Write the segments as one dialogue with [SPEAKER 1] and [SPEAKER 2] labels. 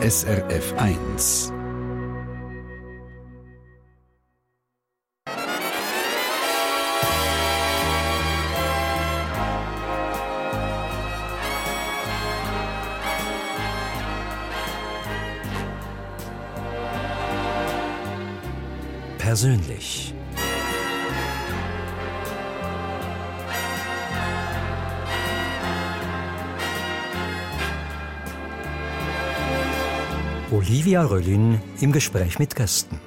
[SPEAKER 1] SRF 1.
[SPEAKER 2] Persönlich. Olivia Röllin im Gespräch mit Gästen.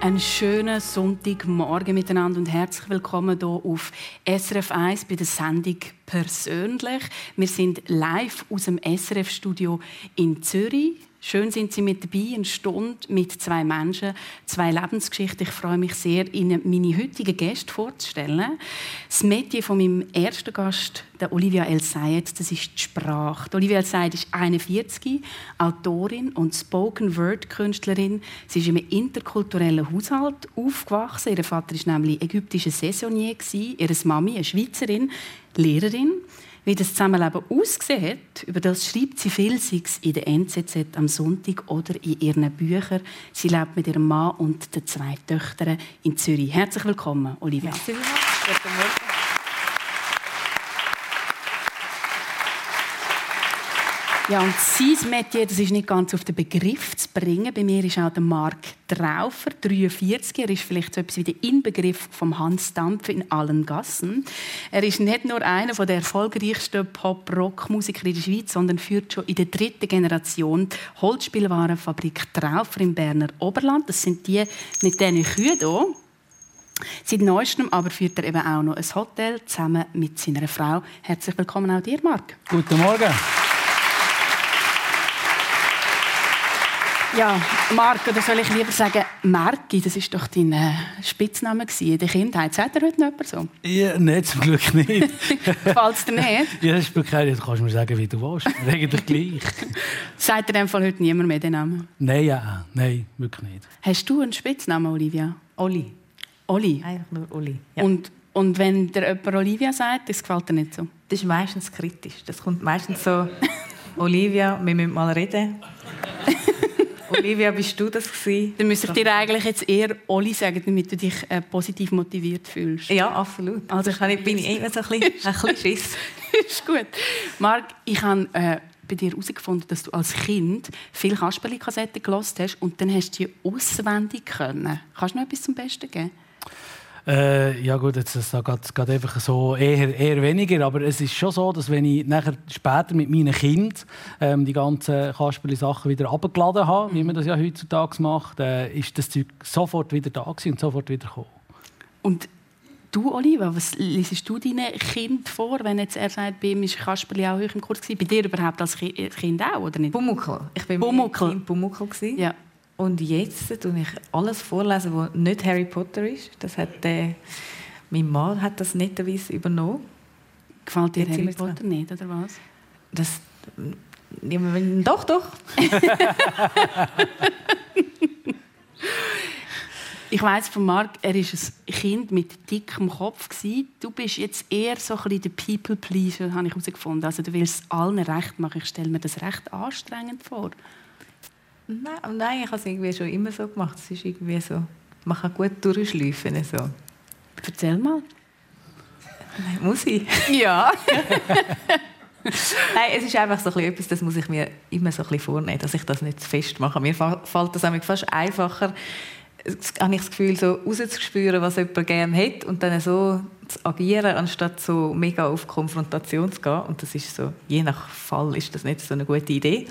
[SPEAKER 3] Einen schönen Sonntagmorgen miteinander und herzlich willkommen hier auf SRF 1 bei der Sendung «Persönlich». Wir sind live aus dem SRF-Studio in Zürich. Schön sind Sie mit dabei, eine Stunde mit zwei Menschen, zwei Lebensgeschichten. Ich freue mich sehr, Ihnen meine heutigen Gäste vorzustellen. Das Metier von meinem ersten Gast, der Olivia El Sayed, das ist die Sprache. Olivia El Sayed ist 41, Autorin und Spoken-Word-Künstlerin. Sie ist in einem interkulturellen Haushalt aufgewachsen. Ihr Vater war nämlich ägyptischer Saisonier, ihre Mami eine Schweizerin, Lehrerin. Wie das Zusammenleben aussieht, über das schreibt sie viel, sei es in der NZZ am Sonntag oder in ihren Büchern. Sie lebt mit ihrem Mann und den zwei Töchtern in Zürich. Herzlich willkommen, Olivia.
[SPEAKER 4] Merci vielmals.
[SPEAKER 3] Ja, und sein Metier, das ist nicht ganz auf den Begriff zu bringen. Bei mir ist auch der Marc Traufer, 43. Er ist vielleicht so etwas wie der Inbegriff vom Hans Dampf in allen Gassen. Er ist nicht nur einer der erfolgreichsten Pop-Rock-Musiker in der Schweiz, sondern führt schon in der dritten Generation die Holzspielwarenfabrik Traufer im Berner Oberland. Das sind die mit diesen Kühen hier. Seit neuestem aber führt er eben auch noch ein Hotel zusammen mit seiner Frau. Herzlich willkommen auch dir, Marc.
[SPEAKER 5] Guten Morgen.
[SPEAKER 3] Ja, Marc, oder soll ich lieber sagen Marki? Das ist doch dein äh, Spitzname in der Kindheit. Sagt er heute noch jemand so?
[SPEAKER 5] Ja, nein, zum Glück nicht.
[SPEAKER 3] Gefällt es dir nicht?
[SPEAKER 5] ja, das spielt keine Du kannst mir sagen, wie du willst. Eigentlich gleich.
[SPEAKER 3] Sagt dir in dem Fall heute niemand mehr den Namen?
[SPEAKER 5] Nein, ja, nein, wirklich nicht.
[SPEAKER 3] Hast du einen Spitznamen, Olivia?
[SPEAKER 4] Oli.
[SPEAKER 3] Oli?
[SPEAKER 4] Einfach nur Oli. Ja.
[SPEAKER 3] Und, und wenn dir jemand Olivia sagt, das gefällt dir nicht so?
[SPEAKER 4] Das ist meistens kritisch. Das kommt meistens so, Olivia, wir müssen mal reden. Olivia, bist du das gewesen?
[SPEAKER 3] Dann müsste ich dir eigentlich jetzt eher Oli sagen, damit du dich äh, positiv motiviert fühlst.
[SPEAKER 4] Ja, absolut. Also ich bin ich immer so ein bisschen, ein bisschen Schiss.
[SPEAKER 3] ist gut. Marc, ich habe äh, bei dir herausgefunden, dass du als Kind viel Kasperli-Kassetten gelost hast und dann hast du die auswendig können. Kannst du noch etwas zum Besten geben?
[SPEAKER 5] Äh, ja gut, jetzt das geht, einfach so eher, eher weniger, aber es ist schon so, dass wenn ich nachher später mit meinen Kindern ähm, die ganzen Kasperli-Sachen wieder abgeladen habe, wie man das ja heutzutage macht, äh, ist das Zeug sofort wieder da und sofort wieder gekommen.
[SPEAKER 3] Und du, Oliva, was liest du deinen Kind vor, wenn jetzt er sagt, bei ihm ist Kasperli auch hoch im Kurs gewesen? Bei dir überhaupt als Kind auch, oder nicht?
[SPEAKER 4] Bumuckel. Ich bin
[SPEAKER 3] Bumuckel.
[SPEAKER 4] Bumuckel
[SPEAKER 3] Ja.
[SPEAKER 4] Und jetzt tue ich alles vorlesen, was nicht Harry Potter ist. Das hat, äh, mein Mann hat das netterweise übernommen.
[SPEAKER 3] Gefällt dir
[SPEAKER 4] Jetzt
[SPEAKER 3] Harry
[SPEAKER 4] wir dran.
[SPEAKER 3] Potter nicht, oder was?
[SPEAKER 4] Das, ja, doch, doch.
[SPEAKER 3] Ich weiß von Marc, er ist ein Kind mit dickem Kopf gewesen. Du bist jetzt eher so ein bisschen der People Pleaser, habe ich herausgefunden. Also du willst es allen recht machen. Ich stelle mir das recht anstrengend vor.
[SPEAKER 4] Nein, nein ich habe es irgendwie schon immer so gemacht. Es ist irgendwie so, man kann gut durchschleifen. So.
[SPEAKER 3] Erzähl mal.
[SPEAKER 4] Nein, muss ich?
[SPEAKER 3] Ja.
[SPEAKER 4] Nein, es ist einfach so ein bisschen etwas, das muss ich mir immer so ein bisschen vornehmen, dass ich das nicht zu fest mache. Mir fällt das nämlich fast einfacher, habe ich das Gefühl, so rauszuspüren, was jemand gerne hat und dann so zu agieren, anstatt so mega auf Konfrontation zu gehen. Und das ist so, je nach Fall ist das nicht so eine gute Idee.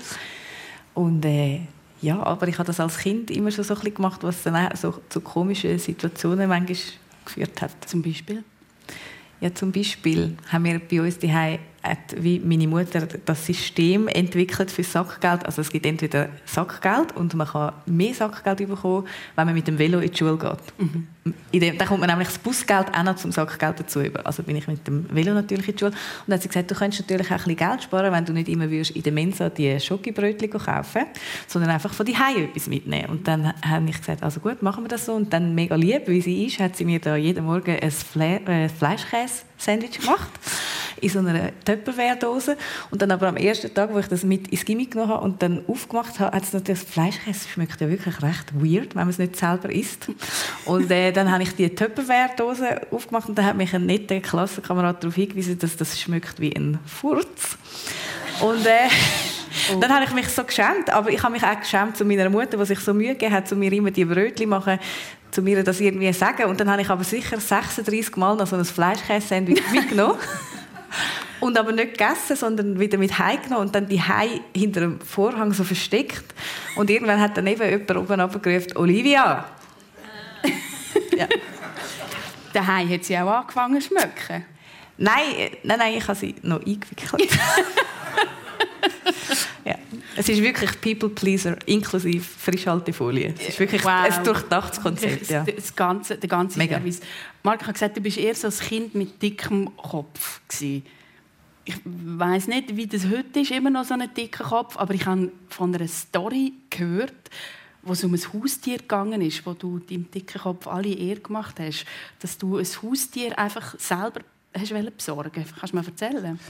[SPEAKER 4] Und äh, ja, aber ich habe das als Kind immer schon so ein bisschen gemacht, was dann auch so zu komischen Situationen manchmal geführt hat.
[SPEAKER 3] Zum Beispiel?
[SPEAKER 4] Ja, zum Beispiel haben wir bei uns die hat wie meine Mutter das System entwickelt für Sackgeld. Also es gibt entweder Sackgeld und man kann mehr Sackgeld bekommen, wenn man mit dem Velo in die Schule geht. In dem, dann kommt man nämlich das Busgeld auch noch zum Sackgeld dazu über. Also bin ich mit dem Velo natürlich in die Schule. Und dann hat sie gesagt, du könntest natürlich auch ein bisschen Geld sparen, wenn du nicht immer würdest in der Mensa die Schokibrötchen kaufen sondern einfach von die etwas mitnehmen. Und dann habe ich gesagt, also gut, machen wir das so. Und dann mega lieb, wie sie ist, hat sie mir da jeden Morgen ein Fle äh, Fleischkäse-Sandwich gemacht. In so einer Tupperware-Dose. Und dann aber am ersten Tag, wo ich das mit ins Gimmick genommen habe und dann aufgemacht habe, hat es natürlich, das Fleischkäse schmeckt ja wirklich recht weird, wenn man es nicht selber isst. Und äh, dann habe ich die Tupperware-Dose aufgemacht und dann hat mich ein netter Klassenkamerad darauf hingewiesen, dass das schmeckt wie ein Furz. Und äh, oh. dann habe ich mich so geschämt, aber ich habe mich auch geschämt zu meiner Mutter, die sich so Mühe gegeben hat, zu mir immer die Brötchen machen, zu mir das irgendwie sagen. Und dann habe ich aber sicher 36 Mal noch so ein Fleischkäse-Sandwich mitgenommen. Und aber nicht gegessen, sondern wieder mit heimgenommen und dann die Hai hinter dem Vorhang so versteckt. Und irgendwann hat dann eben jemand oben abgerufen, Olivia!
[SPEAKER 3] ja. Der Hai hat sie auch angefangen zu schmecken.
[SPEAKER 4] Nein, nein, nein, ich habe sie noch eingewickelt. ja. Es ist wirklich People Pleaser inklusive Frischhaltefolie. Es ist wirklich wow. ein durchdachtes Konzept. Ja.
[SPEAKER 3] Das ganze, der ganze Mega. Service. Marc hat gesagt, du bist eher so ein Kind mit dickem Kopf gewesen. Ich weiß nicht, wie das heute ist, immer noch so ein dicker Kopf, aber ich habe von einer Story gehört, wo es um ein Haustier gegangen ist, wo du deinem dicken Kopf alle Ehre gemacht hast, dass du ein Haustier einfach selber hast besorgen Kannst du mir erzählen?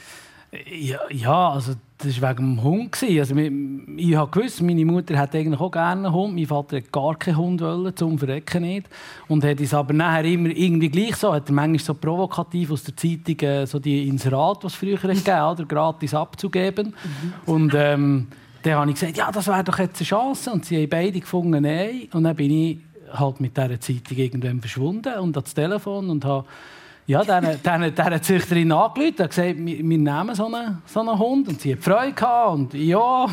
[SPEAKER 5] Ja, ja, also das war wegen dem Hund. Also, ich habe gewusst, meine Mutter hat eigentlich auch gerne einen Hund. Mein Vater hat gar keinen Hund wollen, zum Verrecken nicht. Und hat es aber nachher immer irgendwie gleich so, hat er manchmal so provokativ aus der Zeitung äh, so die Inserat, was es früher gegeben oder gratis abzugeben. Mhm. Und ähm, dann habe ich gesagt, ja, das wäre doch jetzt eine Chance. Und sie haben beide gefunden, nein. Und dann bin ich halt mit dieser Zeitung irgendwann verschwunden und ans Telefon und habe ja, dieser Züchterin angerufen und gesagt, wir, nehmen so einen, so einen Hund. Und sie hat Freude gehabt und ja.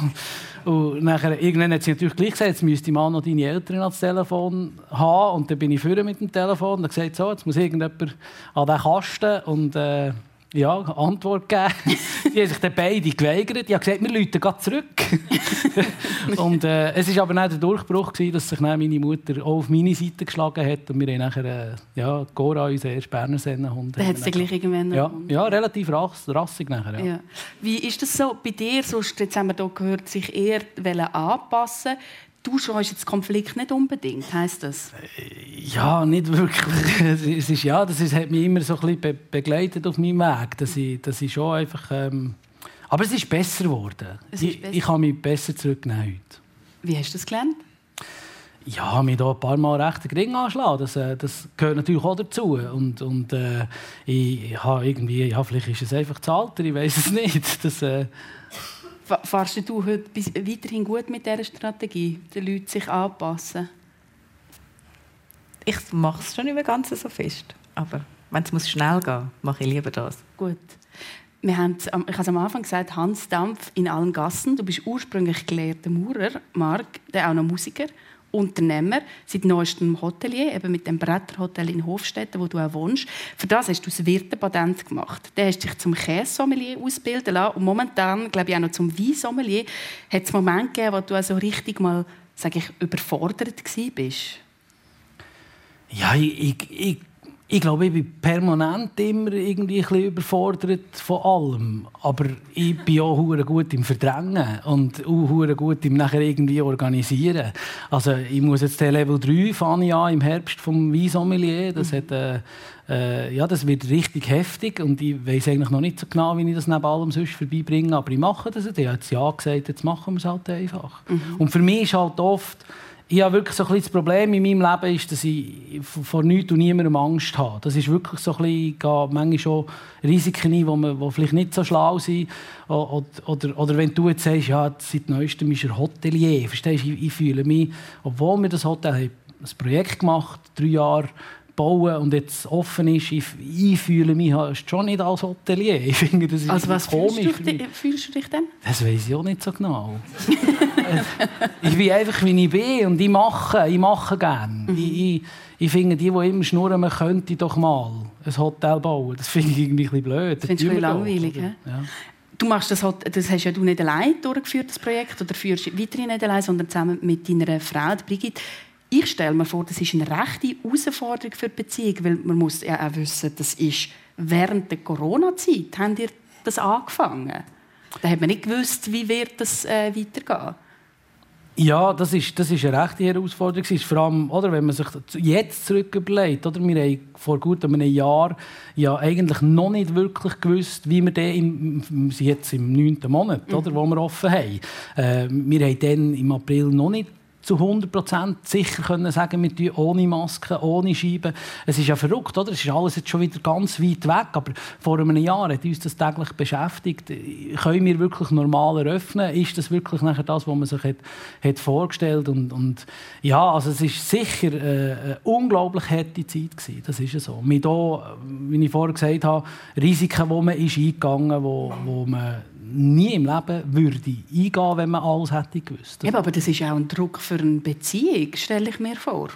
[SPEAKER 5] Und nachher, irgendwann hat sie natürlich gleich gesagt, jetzt müsste Mann noch deine Eltern ans Telefon haben. Und dann bin ich vorne mit dem Telefon und gesagt, so, jetzt muss irgendjemand an den Kasten. Und äh, ja, Antwort gegeben. die haben sich dann beide geweigert. Die haben gesagt, wir läuten gerade zurück. und äh, es war aber auch der Durchbruch, gewesen, dass sich meine Mutter auch auf meine Seite geschlagen hat. Und wir haben nachher, äh, ja, Gora, unser erster Berner Sennenhund.
[SPEAKER 3] Da hat es gleich irgendwann
[SPEAKER 5] ja, ja, relativ rass, rassig nachher. Ja.
[SPEAKER 3] ja. Wie ist das so bei dir? Sonst, jetzt haben wir hier gehört, sich eher anpassen du scheust jetzt Konflikt nicht unbedingt, heißt das?
[SPEAKER 5] Ja, nicht wirklich. es ist, ja, das ist, hat mich immer so ein bisschen be begleitet auf meinem Weg, dass ich, dass ich schon einfach... Ähm, aber es ist besser geworden. Ist ich, besser. ich kann mich besser zurücknehmen heute.
[SPEAKER 3] Wie hast du das gelernt?
[SPEAKER 5] Ja, mich da ein paar Mal recht den Ring anschlagen, das, äh, das gehört natürlich auch dazu. Und, und äh, ich, ich habe irgendwie, ja, vielleicht ist es einfach das Alter, ich weiß es nicht. Das, äh,
[SPEAKER 3] Fahrst du heute weiterhin gut mit dieser Strategie, den Leuten sich anpassen?
[SPEAKER 4] Ich mache es schon nicht mehr ganz so fest. Aber wenn es schnell gehen muss, mache ich lieber das.
[SPEAKER 3] Gut. Wir haben, ich habe es am Anfang gesagt, Hans Dampf in allen Gassen. Du bist ursprünglich gelehrter Maurer, Marc, der auch noch Musiker. Unternehmer, seit neuestem Hotelier, eben mit dem Bretterhotel in Hofstetten, wo du auch wohnst. Für das hast du das Wirtepatent gemacht. Dann hast du dich zum Käsesommelier ausbilden lassen und momentan, glaube ich, auch noch zum Weinsommelier. Hat es Momente gegeben, wo du also richtig mal, sage ich, überfordert bist?
[SPEAKER 5] Ja, ich, ich, ich ich glaube, ich bin permanent immer irgendwie ein bisschen überfordert von allem. Aber ich bin auch gut im Verdrängen und auch gut im nachher irgendwie organisieren. Also ich muss jetzt den Level 3 fahren ja im Herbst vom Weinsommelier. Das hat, äh, äh, ja, das wird richtig heftig und ich weiß eigentlich noch nicht so genau, wie ich das neben allem sonst vorbeibringe. Aber ich mache das. Ich habe jetzt ja gesagt, jetzt machen wir es halt einfach. Mhm. Und für mich ist halt oft ich habe wirklich so ein das Problem in meinem Leben ist, dass ich vor nichts und niemandem Angst habe. Das ist wirklich so ein bisschen, manchmal schon Risiken ein, die, die vielleicht nicht so schlau sind. Oder, oder, oder wenn du jetzt sagst, ja, seit neuestem ist er Hotelier, verstehst du, ich, ich fühle mich, obwohl wir das Hotel haben, ein Projekt gemacht, drei Jahre bauen und jetzt offen ist, ich, ich fühle mich schon nicht als Hotelier. Ich finde, das ist
[SPEAKER 3] also was komisch. Fühlst du, fühlst du dich denn?
[SPEAKER 5] Das weiß ich auch nicht so genau. ich bin einfach, wie ich bin und ich mache, ich mache gerne. Mhm. Ich, ich, ich, finde, die, die immer schnurren, man könnte doch mal ein Hotel bauen. Das finde ich irgendwie ein bisschen blöd.
[SPEAKER 3] Das findest du langweilig, ja. Du machst das, das hast ja du nicht allein durchgeführt, das Projekt, oder führst weiterhin nicht allein, sondern zusammen mit deiner Frau, Brigitte. Ich stelle mir vor, das ist eine rechte Herausforderung für die Beziehung, weil man muss ja auch wissen, das ist während der Corona-Zeit, haben ihr das angefangen? Da hat man nicht gewusst, wie wird das äh, weitergehen.
[SPEAKER 5] Ja, das ist, das ist eine rechte Herausforderung. Ist vor allem, oder, wenn man sich jetzt zurück überlegt, oder, wir haben vor gut einem Jahr ja eigentlich noch nicht wirklich gewusst, wie wir den im, jetzt im neunten Monat, mhm. oder, wo wir offen haben. Äh, wir haben dann im April noch nicht zu 100% sicher können sagen, wir tun ohne Maske, ohne Scheiben. Es ist ja verrückt, oder? Es ist alles jetzt schon wieder ganz weit weg, aber vor einem Jahr hat uns das täglich beschäftigt. Können wir wirklich normal eröffnen? Ist das wirklich nachher das, was man sich hat, hat vorgestellt und, und ja, also es ist sicher äh, eine unglaublich harte Zeit gewesen. Das ist ja so. Mit auch, wie ich vorher gesagt habe, Risiken, wo man ist eingegangen, wo, wo man nie im Leben würde eingehen, wenn man alles hätte gewusst.
[SPEAKER 3] Ja, aber das ist auch ein Druck für eine Beziehung, stelle ich mir vor.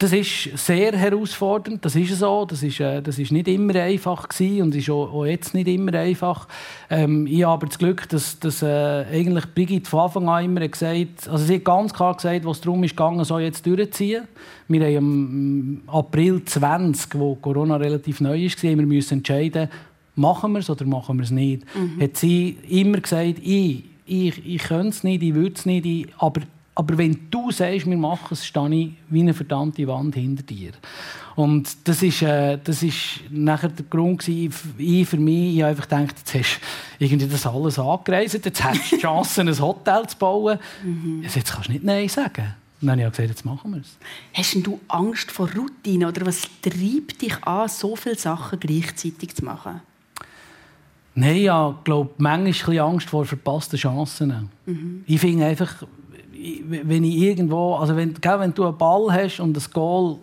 [SPEAKER 5] Das ist sehr herausfordernd, das ist so. Das ist, äh, das ist nicht immer einfach gewesen und ist auch, auch jetzt nicht immer einfach. Ähm, ich habe aber das Glück, dass, dass äh, eigentlich Brigitte von Anfang an immer gesagt also sie hat ganz klar gesagt, was darum ist gegangen, soll jetzt durchziehen. Wir haben im April 20, wo Corona relativ neu ist, wir müssen entscheiden, machen wir es oder machen wir es nicht. Mhm. Hat sie immer gesagt, ich, ich, ich könnte es nicht, ich würde es nicht, ich, aber, aber wenn du sagst, wir machen es, stehe ich wie eine verdammte Wand hinter dir. Und das ist, äh, das ist nachher der Grund gewesen, ich für mich, ich habe einfach gedacht, jetzt hast du irgendwie das alles angereist, jetzt hast du die Chance, ein Hotel zu bauen. Mhm. Jetzt kannst du nicht Nein sagen. Und dann habe ich gesagt, jetzt machen wir es.
[SPEAKER 3] Hast du Angst vor Routine oder was treibt dich an, so viele Sachen gleichzeitig zu machen?
[SPEAKER 5] Nein, ich habe glaube, manchmal ein Angst vor verpassten Chancen. Mhm. Ich finde einfach, wenn ich irgendwo, also wenn, wenn du einen Ball hast und ein Goal,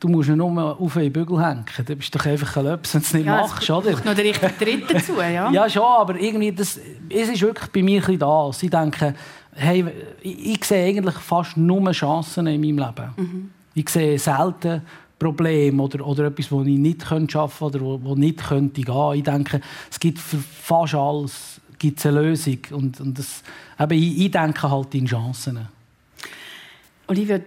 [SPEAKER 5] du musst ihn nur auf den Bügel hängen, dann bist du doch einfach ein Löps, wenn du es nicht ja, machst, oder?
[SPEAKER 3] noch der richtige Tritt dazu, ja?
[SPEAKER 5] ja, schon, aber irgendwie, das, es ist wirklich bei mir ein da. Ich denke, hey, ich, ich sehe eigentlich fast nur Chancen in meinem Leben. Mhm. Ich sehe selten Problem oder, oder etwas, das ich nicht schaffen könnte oder wo, wo nicht könnte gehen. Ich denke, es gibt für fast alles gibt's eine Lösung. Und, und das, eben, ich, ich denke halt in Chancen.
[SPEAKER 3] Olivia,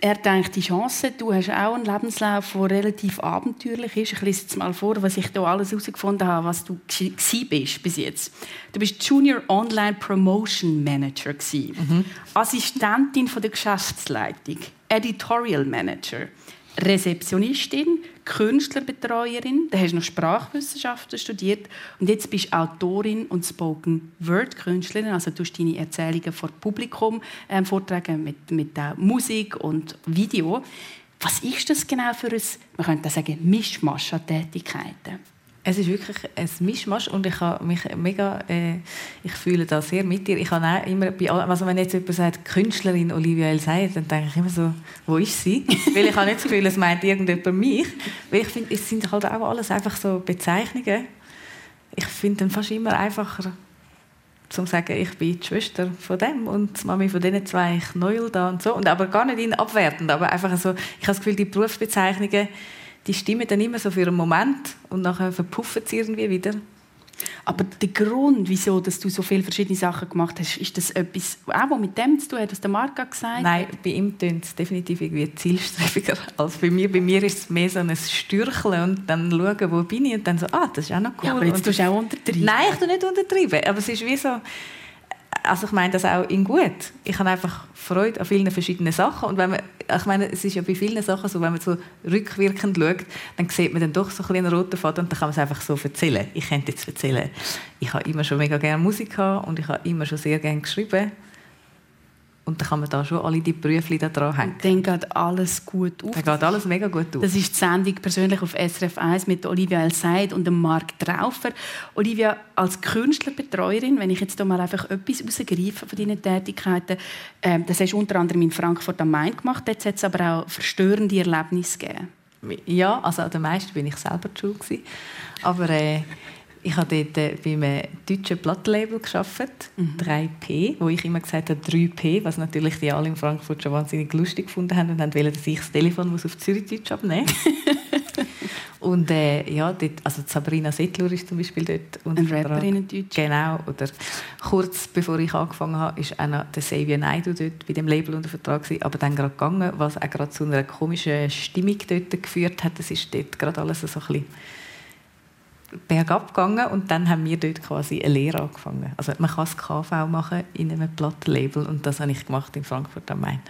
[SPEAKER 3] er denkt die Chancen. Du hast auch einen Lebenslauf, der relativ abenteuerlich ist. Ich lese jetzt mal vor, was ich hier alles herausgefunden habe, was du bist bis jetzt. Du bist Junior Online Promotion Manager mhm. Assistentin von der Geschäftsleitung, Editorial Manager, Rezeptionistin, Künstlerbetreuerin, dann hast du noch Sprachwissenschaften studiert und jetzt bist du Autorin und Spoken Word Künstlerin, also du deine Erzählungen vor Publikum ähm, vortragen mit, mit äh, Musik und Video. Was ist das genau für ein, man könnte sagen, Mischmasch an Tätigkeiten?
[SPEAKER 4] Es ist wirklich ein Mischmasch und ich habe mich mega, äh, ich fühle da sehr mit dir. Ich habe auch immer, bei, also wenn jetzt jemand sagt, Künstlerin Olivia Elsay, dann denke ich immer so, wo ist sie? Weil ich habe nicht das Gefühl, es meint irgendjemand mich. Weil ich finde, es sind halt auch alles einfach so Bezeichnungen. Ich finde dann fast immer einfacher, zu sagen, ich bin die Schwester von dem und die Mami von diesen zwei Knäuel da und so. Und aber gar nicht in abwertend, aber einfach so, ich habe das Gefühl, die Berufsbezeichnungen die stimmen dann immer so für einen Moment und nachher verpuffen sie irgendwie wieder.
[SPEAKER 3] Aber der Grund, wieso dass du so viele verschiedene Sachen gemacht hast, ist das etwas, auch mit dem zu tun hat, was der Marc gesagt hat?
[SPEAKER 4] Nein, bei ihm tönt es definitiv irgendwie zielstrebiger als bei mir. Bei mir ist es mehr so ein Stürcheln und dann schauen, wo bin ich und dann so, ah, das ist auch noch cool.
[SPEAKER 3] Ja, aber jetzt tust du auch untertreiben.
[SPEAKER 4] Nein, ich tue nicht untertreiben, aber es ist wie so, also ich meine das auch in gut. Ich habe einfach Freude an vielen verschiedenen Sachen und wenn man, ich meine, es ist ja bei vielen Sachen so, wenn man so rückwirkend schaut, dann sieht man dann doch so ein einen roten Faden und dann kann man es einfach so erzählen. Ich könnte jetzt erzählen, ich habe immer schon mega gerne Musik gehabt und ich habe immer schon sehr gerne geschrieben und dann kann man da schon alle die da dran hängen.
[SPEAKER 3] Dann geht alles gut auf.
[SPEAKER 4] Dann geht alles mega gut auf.
[SPEAKER 3] Das ist die Sendung persönlich auf SRF 1 mit Olivia El und Marc Traufer. Olivia, als Künstlerbetreuerin, wenn ich jetzt hier mal einfach etwas rausgreife von deinen Tätigkeiten, äh, das hast du unter anderem in Frankfurt am Main gemacht, jetzt hat es aber auch verstörende Erlebnisse gegeben.
[SPEAKER 4] Ja, also den meisten bin ich selber die Schule. Aber äh, ich habe dort äh, bei einem deutschen Plattenlabel gearbeitet, mhm. 3P, wo ich immer gesagt habe 3P, was natürlich die alle in Frankfurt schon wahnsinnig lustig gefunden haben und haben wollen, dass ich das Telefon muss auf Zürichdeutsch abnehmen Und äh, ja, dort, also Sabrina Settler ist zum Beispiel dort
[SPEAKER 3] Ein Rapperin in Deutsch.
[SPEAKER 4] Genau. Oder kurz bevor ich angefangen habe, ist auch noch der Xavier Naidu dort bei dem Label unter Vertrag gewesen, aber dann gerade gegangen, was auch gerade zu einer komischen Stimmung dort geführt hat. Das ist dort gerade alles so ein bisschen bergab gegangen und dann haben wir dort quasi eine Lehre angefangen. Also man kann das KV machen in einem Plattenlabel und das habe ich gemacht in Frankfurt am Main.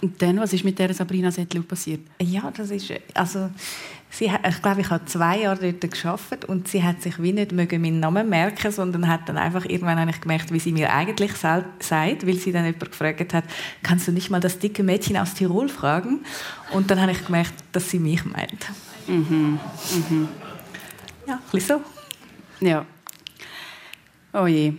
[SPEAKER 3] Und dann, was ist mit der Sabrina Settler passiert?
[SPEAKER 4] Ja, das ist, also, sie hat, ich glaube, ich habe zwei Jahre dort geschafft und sie hat sich wie nicht mögen meinen Namen merken, sondern hat dann einfach irgendwann habe ich gemerkt, wie sie mir eigentlich sagt, weil sie dann jemand gefragt hat, kannst du nicht mal das dicke Mädchen aus Tirol fragen? Und dann habe ich gemerkt, dass sie mich meint. Mhm. Mhm. Ja, ein bisschen
[SPEAKER 3] so. Ja. Oh je.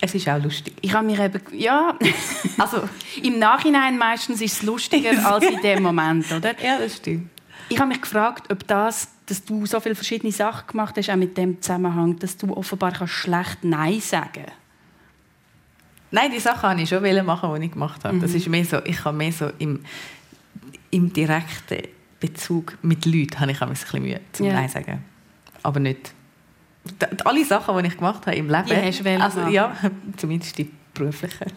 [SPEAKER 4] Es ist auch lustig.
[SPEAKER 3] Ich habe mich eben, ja, also im Nachhinein meistens ist es lustiger als in dem Moment, oder?
[SPEAKER 4] Ja, das stimmt.
[SPEAKER 3] Ich habe mich gefragt, ob das, dass du so viele verschiedene Sachen gemacht hast, auch mit dem Zusammenhang, dass du offenbar kannst schlecht Nein sagen
[SPEAKER 4] Nein, die Sachen habe ich schon machen, die ich gemacht habe. Mhm. Das ist mehr so, ich habe mehr so im, im direkten Bezug mit Leuten habe ich ein bisschen Mühe zum ja. Nein sagen. Aber nicht alle Sachen, die ich gemacht habe im Leben.
[SPEAKER 3] Die hast du
[SPEAKER 4] also, ja, zumindest die beruflichen.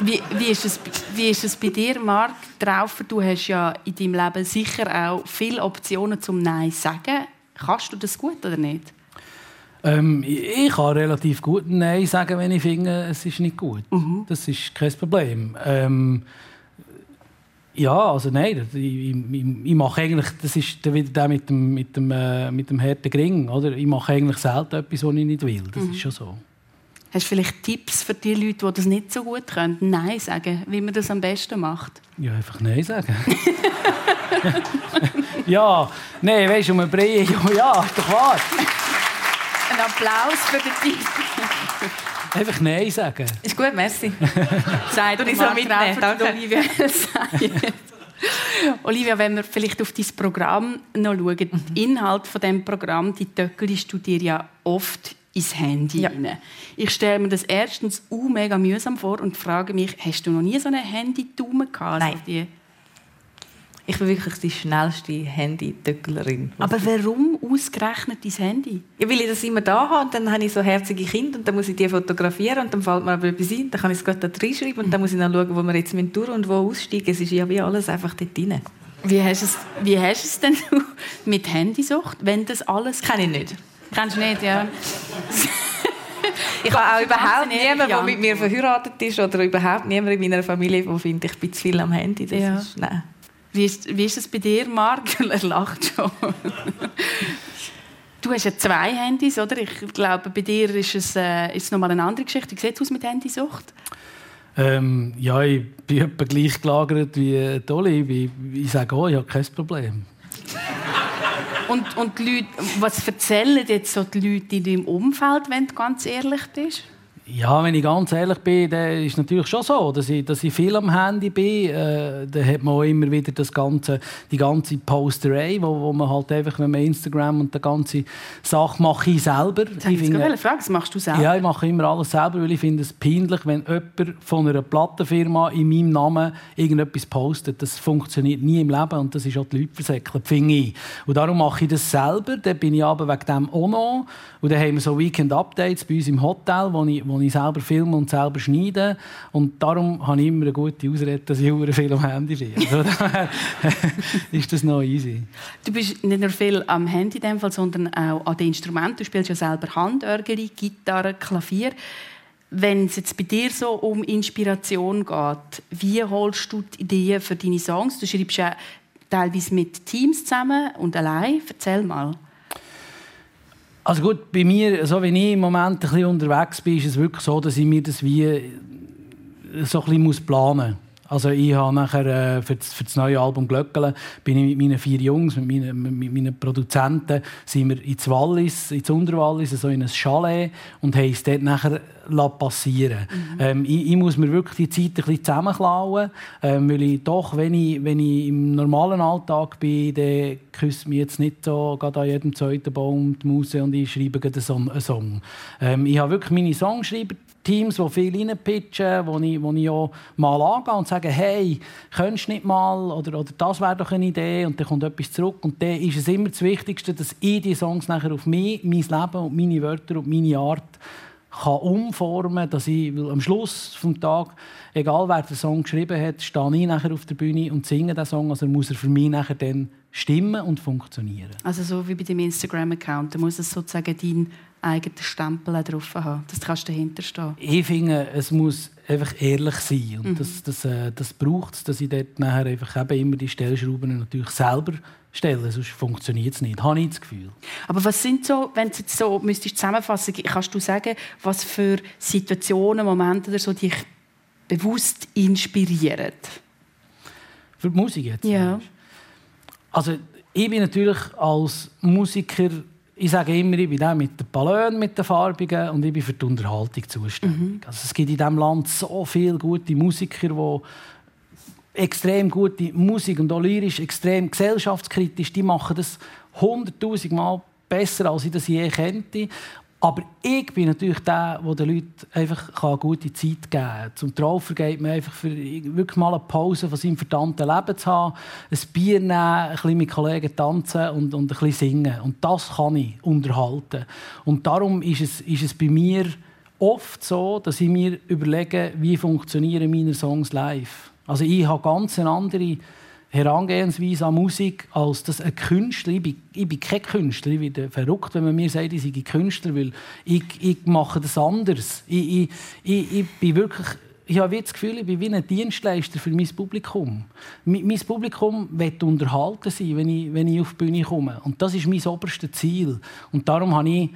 [SPEAKER 3] Wie, wie, ist es, wie ist es bei dir, Marc Traufer? Du hast ja in deinem Leben sicher auch viele Optionen zum Nein sagen. Kannst du das gut oder nicht?
[SPEAKER 5] Ähm, ich kann relativ gut Nein sagen, wenn ich finde, es ist nicht gut. Mhm. Das ist kein Problem. Ähm, ja, also nein, ich, ich, ich, mache eigentlich, das ist wieder der mit dem, mit dem, äh, mit dem harten Gring, oder? Ich mache eigentlich selten etwas, was ich nicht will, das mhm. ist schon so.
[SPEAKER 3] Hast du vielleicht Tipps für die Leute, die das nicht so gut können, Nein sagen, wie man das am besten macht?
[SPEAKER 5] Ja, einfach Nein sagen. ja, nein, weißt du, um ein Brei, ja, ist doch wahr.
[SPEAKER 3] Ein Applaus für den Tipp.
[SPEAKER 5] Einfach Nein sagen.
[SPEAKER 4] Ist gut, merci.
[SPEAKER 3] Sagt und ich so mitnehmen. Danke. Olivia Olivia, wenn wir vielleicht auf dein Programm noch schauen, mhm. Inhalt von dem Programm, die töckelst du dir ja oft ins Handy ja. rein. Ich stelle mir das erstens uh, mega mühsam vor und frage mich, hast du noch nie so eine Handy-Daumen gehabt?
[SPEAKER 4] Nein. Also ich bin wirklich die schnellste Handy-Töcklerin.
[SPEAKER 3] Aber warum ausgerechnet dein Handy?
[SPEAKER 4] Ja, weil ich das immer da habe und dann habe ich so herzige Kinder und dann muss ich die fotografieren und dann fällt mir aber etwas ein, dann kann ich es gerade da reinschreiben und dann muss ich dann schauen, wo wir jetzt mit durch und wo aussteigen. Es ist ja wie alles einfach dort drin.
[SPEAKER 3] Wie hast du es, wie hast es denn mit Handysucht, wenn das alles...
[SPEAKER 4] Kenne ich nicht.
[SPEAKER 3] Kennst du nicht, ja.
[SPEAKER 4] ich habe auch überhaupt niemanden, der mit mir verheiratet ist oder überhaupt niemanden in meiner Familie, der findet, ich bin zu viel am Handy. Das ja. ist, nein.
[SPEAKER 3] Wie ist, wie ist es bei dir, Marc? Er lacht schon. Du hast ja zwei Handys, oder? Ich glaube, bei dir ist es, äh, ist es nochmal eine andere Geschichte. Wie sieht es aus mit Handysucht?
[SPEAKER 5] Ähm, ja, ich bin etwa gleich gelagert wie Dolly. Ich, ich sage, oh, ich habe kein Problem.
[SPEAKER 3] und, und die Leute, was erzählen jetzt so die Leute in deinem Umfeld, wenn du ganz ehrlich bist?
[SPEAKER 5] Ja, wenn ich ganz ehrlich bin, dann ist es natürlich schon so, dass ich, dass ich viel am Handy bin. Äh, da hat man auch immer wieder das ganze, die ganze Posterei, wo, wo man halt einfach, wenn man Instagram und die ganze Sache mache ich selber.
[SPEAKER 3] Das ich finde, Frage, das machst du selber?
[SPEAKER 5] Ja, ich mache immer alles selber, weil ich finde es peinlich, wenn jemand von einer Plattenfirma in meinem Namen irgendetwas postet. Das funktioniert nie im Leben und das ist auch die Leute versäckelt, finde ich. Und darum mache ich das selber. Dann bin ich aber wegen dem auch noch. Und dann haben wir so Weekend-Updates bei uns im Hotel, wo ich, wo ich selber filme und selber schneide. Und darum habe ich immer eine gute Ausrede, dass ich immer viel am Handy bin. Also ist das noch easy.
[SPEAKER 3] Du bist nicht nur viel am Handy in dem Fall, sondern auch an den Instrumenten. Du spielst ja selber Handörgeri, Gitarre, Klavier. Wenn es jetzt bei dir so um Inspiration geht, wie holst du die Ideen für deine Songs? Du schreibst ja teilweise mit Teams zusammen und allein. Erzähl mal.
[SPEAKER 5] Also gut, bei mir, so wie ich im Moment ein bisschen unterwegs bin, ist es wirklich so, dass ich mir das wie so ein bisschen planen muss. Also ich habe nachher äh, für, das, für das neue Album Glöckele bin ich mit meinen vier Jungs, mit meinen, mit meinen Produzenten, sind wir ins Wallis, ins Unterwallis, so in ein Chalet und haben es dort nachher passieren mhm. ähm, ich, ich, muss mir wirklich die Zeit ein bisschen zusammenklauen, ähm, weil ich doch, wenn ich, wenn ich im normalen Alltag bin, dann küsst mich jetzt nicht so gerade an jedem zweiten Baum die Muse und ich schreibe einen Song. Ähm, ich habe wirklich meine Songschreiber Teams, die viel reinpitchen, wo ich, wo ich auch mal angehe und sage, hey, könntest du nicht mal, oder, oder das wäre doch eine Idee, und dann kommt etwas zurück. Und dann ist es immer das Wichtigste, dass ich die Songs nachher auf mich, mein Leben und meine Wörter und meine Art kann umformen, dass ich am Schluss des Tages, egal wer den Song geschrieben hat, stehe ich nachher auf der Bühne und singe den Song. Also muss er für mich nachher dann stimmen und funktionieren.
[SPEAKER 3] Also so wie bei dem Instagram-Account, da muss es sozusagen deinen eigenen Stempel drauf haben, dass du dahinter stehen
[SPEAKER 5] Ich finde, es muss einfach ehrlich sein und mhm. das, das, äh, das braucht es, dass ich dort nachher einfach eben immer die Stellschrauben natürlich selber stelle, sonst funktioniert es nicht, habe ich das Gefühl.
[SPEAKER 3] Aber was sind so, wenn du jetzt so müsstest zusammenfassen, kannst du sagen, was für Situationen, Momente oder so dich bewusst inspirieren?
[SPEAKER 5] Für die Musik jetzt?
[SPEAKER 3] Ja.
[SPEAKER 5] Also ich bin natürlich als Musiker, ich sage immer, ich bin der mit den Ballonen, mit den Farbigen und ich bin für die Unterhaltung zuständig. Mhm. Also es gibt in diesem Land so viele gute Musiker, die extrem gute Musik und auch lyrisch extrem gesellschaftskritisch, die machen das hunderttausend Mal besser, als ich das je kannte. Aber ich bin natürlich der, der den Leuten einfach eine gute Zeit geben kann. Zum Traufer geht man einfach für wirklich mal eine Pause von seinem verdammten Leben zu haben, ein Bier nehmen, ein bisschen mit Kollegen tanzen und, und ein bisschen singen. Und das kann ich unterhalten. Und darum ist es, ist es bei mir oft so, dass ich mir überlege, wie funktionieren meine Songs live. Also ich habe ganz eine andere Herangehensweise an Musik, als dass ein Künstler, ich bin, ich bin kein Künstler, ich bin verrückt, wenn man mir sagt, ich sei Künstler, weil ich, ich mache das anders. Ich, ich, ich, ich bin wirklich, ich habe das Gefühl, ich bin wie ein Dienstleister für mein Publikum. Mein, mein Publikum wird unterhalten sein, wenn ich, wenn ich auf die Bühne komme. Und das ist mein oberstes Ziel. Und darum habe ich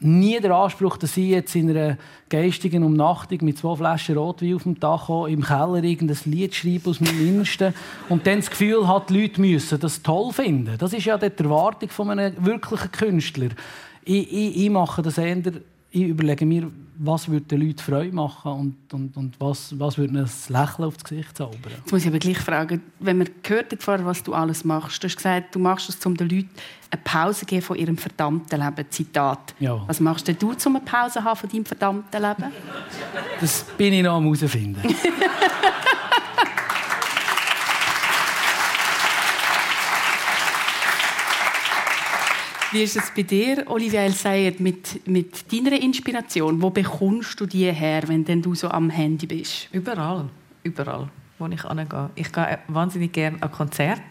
[SPEAKER 5] nie den Anspruch, dass ich jetzt in einer geistigen Umnachtung mit zwei Flaschen Rotwein auf dem Dach im Keller irgendein Lied schreibe aus meinem Innersten und dann das Gefühl hat, die Leute müssen das toll finden. Das ist ja die Erwartung von einem wirklichen Künstler. Ich, ich, ich mache das eher ich überlege mir, was würde den Leuten Freude machen und, und, und was, was würde ein Lächeln aufs Gesicht zaubern.
[SPEAKER 3] Jetzt muss ich aber gleich fragen, wenn man gehört hat, was du alles machst, du hast gesagt, du machst es, um den Leuten eine Pause zu geben von ihrem verdammten Leben. Zitat.
[SPEAKER 5] Ja.
[SPEAKER 3] Was machst du, um eine Pause haben von deinem verdammten Leben?
[SPEAKER 5] Das bin ich noch am herausfinden.
[SPEAKER 3] Wie ist es bei dir, Olivia El mit, mit deiner Inspiration? Wo bekommst du die her, wenn denn du so am Handy bist?
[SPEAKER 4] Überall, überall, wo ich angehe. Ich gehe wahnsinnig gerne an Konzerte,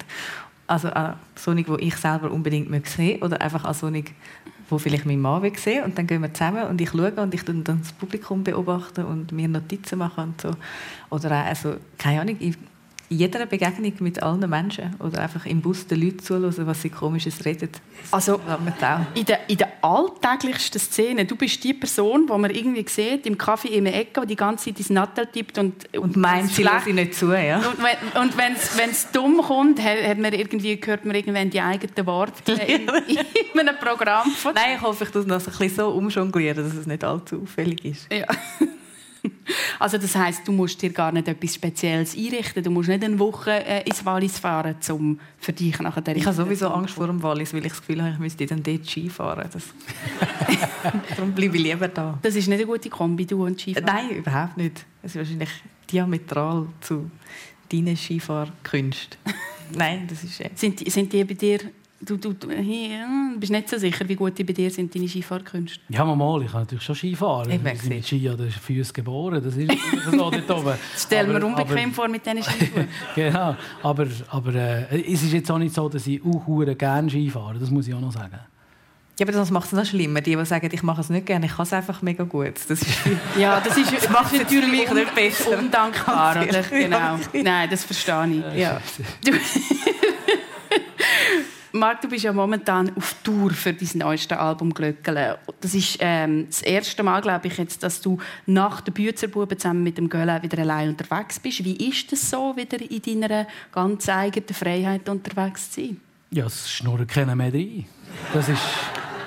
[SPEAKER 4] also an Sonic, wo ich selber unbedingt sehen oder einfach an Sonic, wo vielleicht mein Mann will sehen und dann gehen wir zusammen und ich schaue und ich dann das Publikum beobachten und mir Notizen machen und so. Oder auch, also, keine Ahnung, in jeder Begegnung mit allen Menschen oder einfach im Bus den Leuten zuhören, was sie komisches reden.
[SPEAKER 3] Also in der, in der alltäglichsten Szene, du bist die Person, die man irgendwie sieht, im Kaffee in der Ecke, die die ganze Zeit ins Nattel tippt und,
[SPEAKER 4] und meint, sie lasse nicht zu. Ja?
[SPEAKER 3] Und, wenn es dumm kommt, hat man irgendwie, hört man irgendwann die eigenen Worte in, in einem Programm.
[SPEAKER 4] Von Nein, ich hoffe, ich das ein bisschen so umjonglieren, dass es nicht allzu auffällig ist.
[SPEAKER 3] Ja. Also das heißt, du musst dir gar nicht etwas Spezielles einrichten. Du musst nicht eine Woche äh, ins Wallis fahren, um für dich nachher
[SPEAKER 4] Ich habe sowieso Angst vor dem Wallis, weil ich das Gefühl habe, ich müsste dann dort Ski fahren. Das Darum bleibe ich lieber da.
[SPEAKER 3] Das ist nicht eine gute Kombi, du und Skifahren?
[SPEAKER 4] Nein, überhaupt nicht. Es ist wahrscheinlich diametral zu deinen Skifahrkünsten. Nein, das ist... Äh
[SPEAKER 3] sind, sind die bei dir Du, du, du bist nicht so sicher, wie gut bei dir sind deine Skifahrkünste?
[SPEAKER 5] Ja, mal, ich kann natürlich schon Skifahren. Ich bin mit Ski an den Füßen geboren. Das ist so dort oben.
[SPEAKER 3] Das stell mir unbequem aber, vor mit diesen Skischuhen.
[SPEAKER 5] genau, aber, aber äh, es ist jetzt auch nicht so, dass ich auch gerne Ski fahre. Das muss ich auch noch sagen.
[SPEAKER 4] Ja, aber das macht es noch schlimmer. Die, die sagen, ich mache es nicht gerne, ich kann es einfach mega gut. Das ist
[SPEAKER 3] ja, das, ist, das macht es natürlich nicht besser. Undankbar, oder? Genau. Nein, das verstehe ich. Ja. Marc, du bist ja momentan auf Tour für dein neueste Album «Glöckele». Das ist ähm, das erste Mal, glaube ich, jetzt, dass du nach der Büzerbuben zusammen mit dem Gölle wieder allein unterwegs bist. Wie ist es so, wieder in deiner ganz eigenen Freiheit unterwegs zu sein?
[SPEAKER 5] Ja, es schnurren keiner mehr rein. Das ist...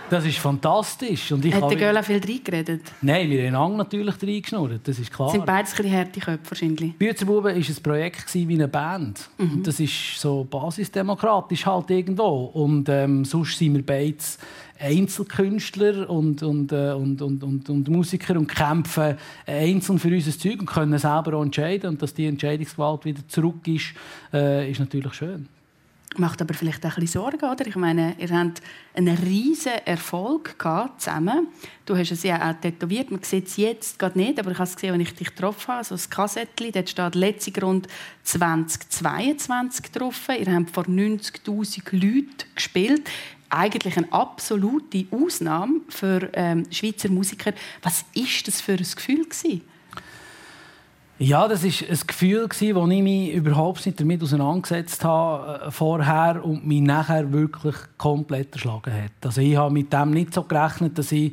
[SPEAKER 5] Das ist fantastisch. Und ich
[SPEAKER 3] Hat der Göla viel reingeredet?
[SPEAKER 5] Nein, wir haben natürlich reingeschnurrt, das ist klar.
[SPEAKER 3] Sind beides ein harte Köpfe wahrscheinlich?
[SPEAKER 5] Büzerbuben war ein Projekt wie eine Band. Mhm. Das ist so basisdemokratisch halt irgendwo. Und ähm, sonst sind wir beides Einzelkünstler und, und, äh, und, und, und, und, Musiker und kämpfen einzeln für unser Zeug und können selber auch entscheiden. Und dass die Entscheidungsgewalt wieder zurück ist, äh, ist natürlich schön.
[SPEAKER 3] Macht aber vielleicht auch ein bisschen Sorgen, oder? Ich meine, ihr habt einen riesen Erfolg gehabt zusammen. Du hast es ja auch tätowiert. Man sieht es jetzt gerade nicht, aber ich habe es gesehen, als ich dich getroffen habe. So ein Kassettchen, dort steht «Letzte Grund 2022» drauf. Ihr habt vor 90'000 Leuten gespielt. Eigentlich eine absolute Ausnahme für ähm, Schweizer Musiker. Was ist das für ein Gefühl gewesen?
[SPEAKER 5] Ja, das war ein Gefühl, das ich mich überhaupt nicht damit auseinandergesetzt habe äh, vorher und mich nachher wirklich komplett erschlagen hat. Also ich habe mit dem nicht so gerechnet, dass ich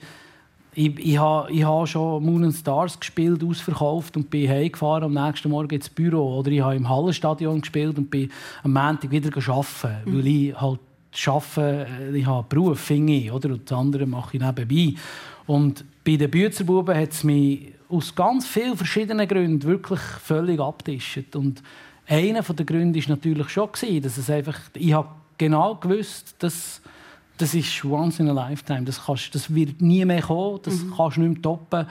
[SPEAKER 5] ich, ich, habe, ich habe schon Moon and Stars gespielt, ausverkauft und bin heimgefahren am nächsten Morgen ins Büro. Oder ich habe im Hallenstadion gespielt und bin am Montag wieder arbeiten, mhm. weil ich halt arbeite, äh, ich habe einen Beruf, finde ich, oder? und das andere mache ich nebenbei. Und bei den Büzerbuben hat es mich aus ganz vielen verschiedenen Gründen wirklich völlig abtischt. Und einer der Gründe war natürlich schon, dass es einfach, ich habe genau gewusst, dass das ist once in a lifetime. Das, kannst, das wird nie mehr kommen. Das mhm. kannst du nicht mehr toppen.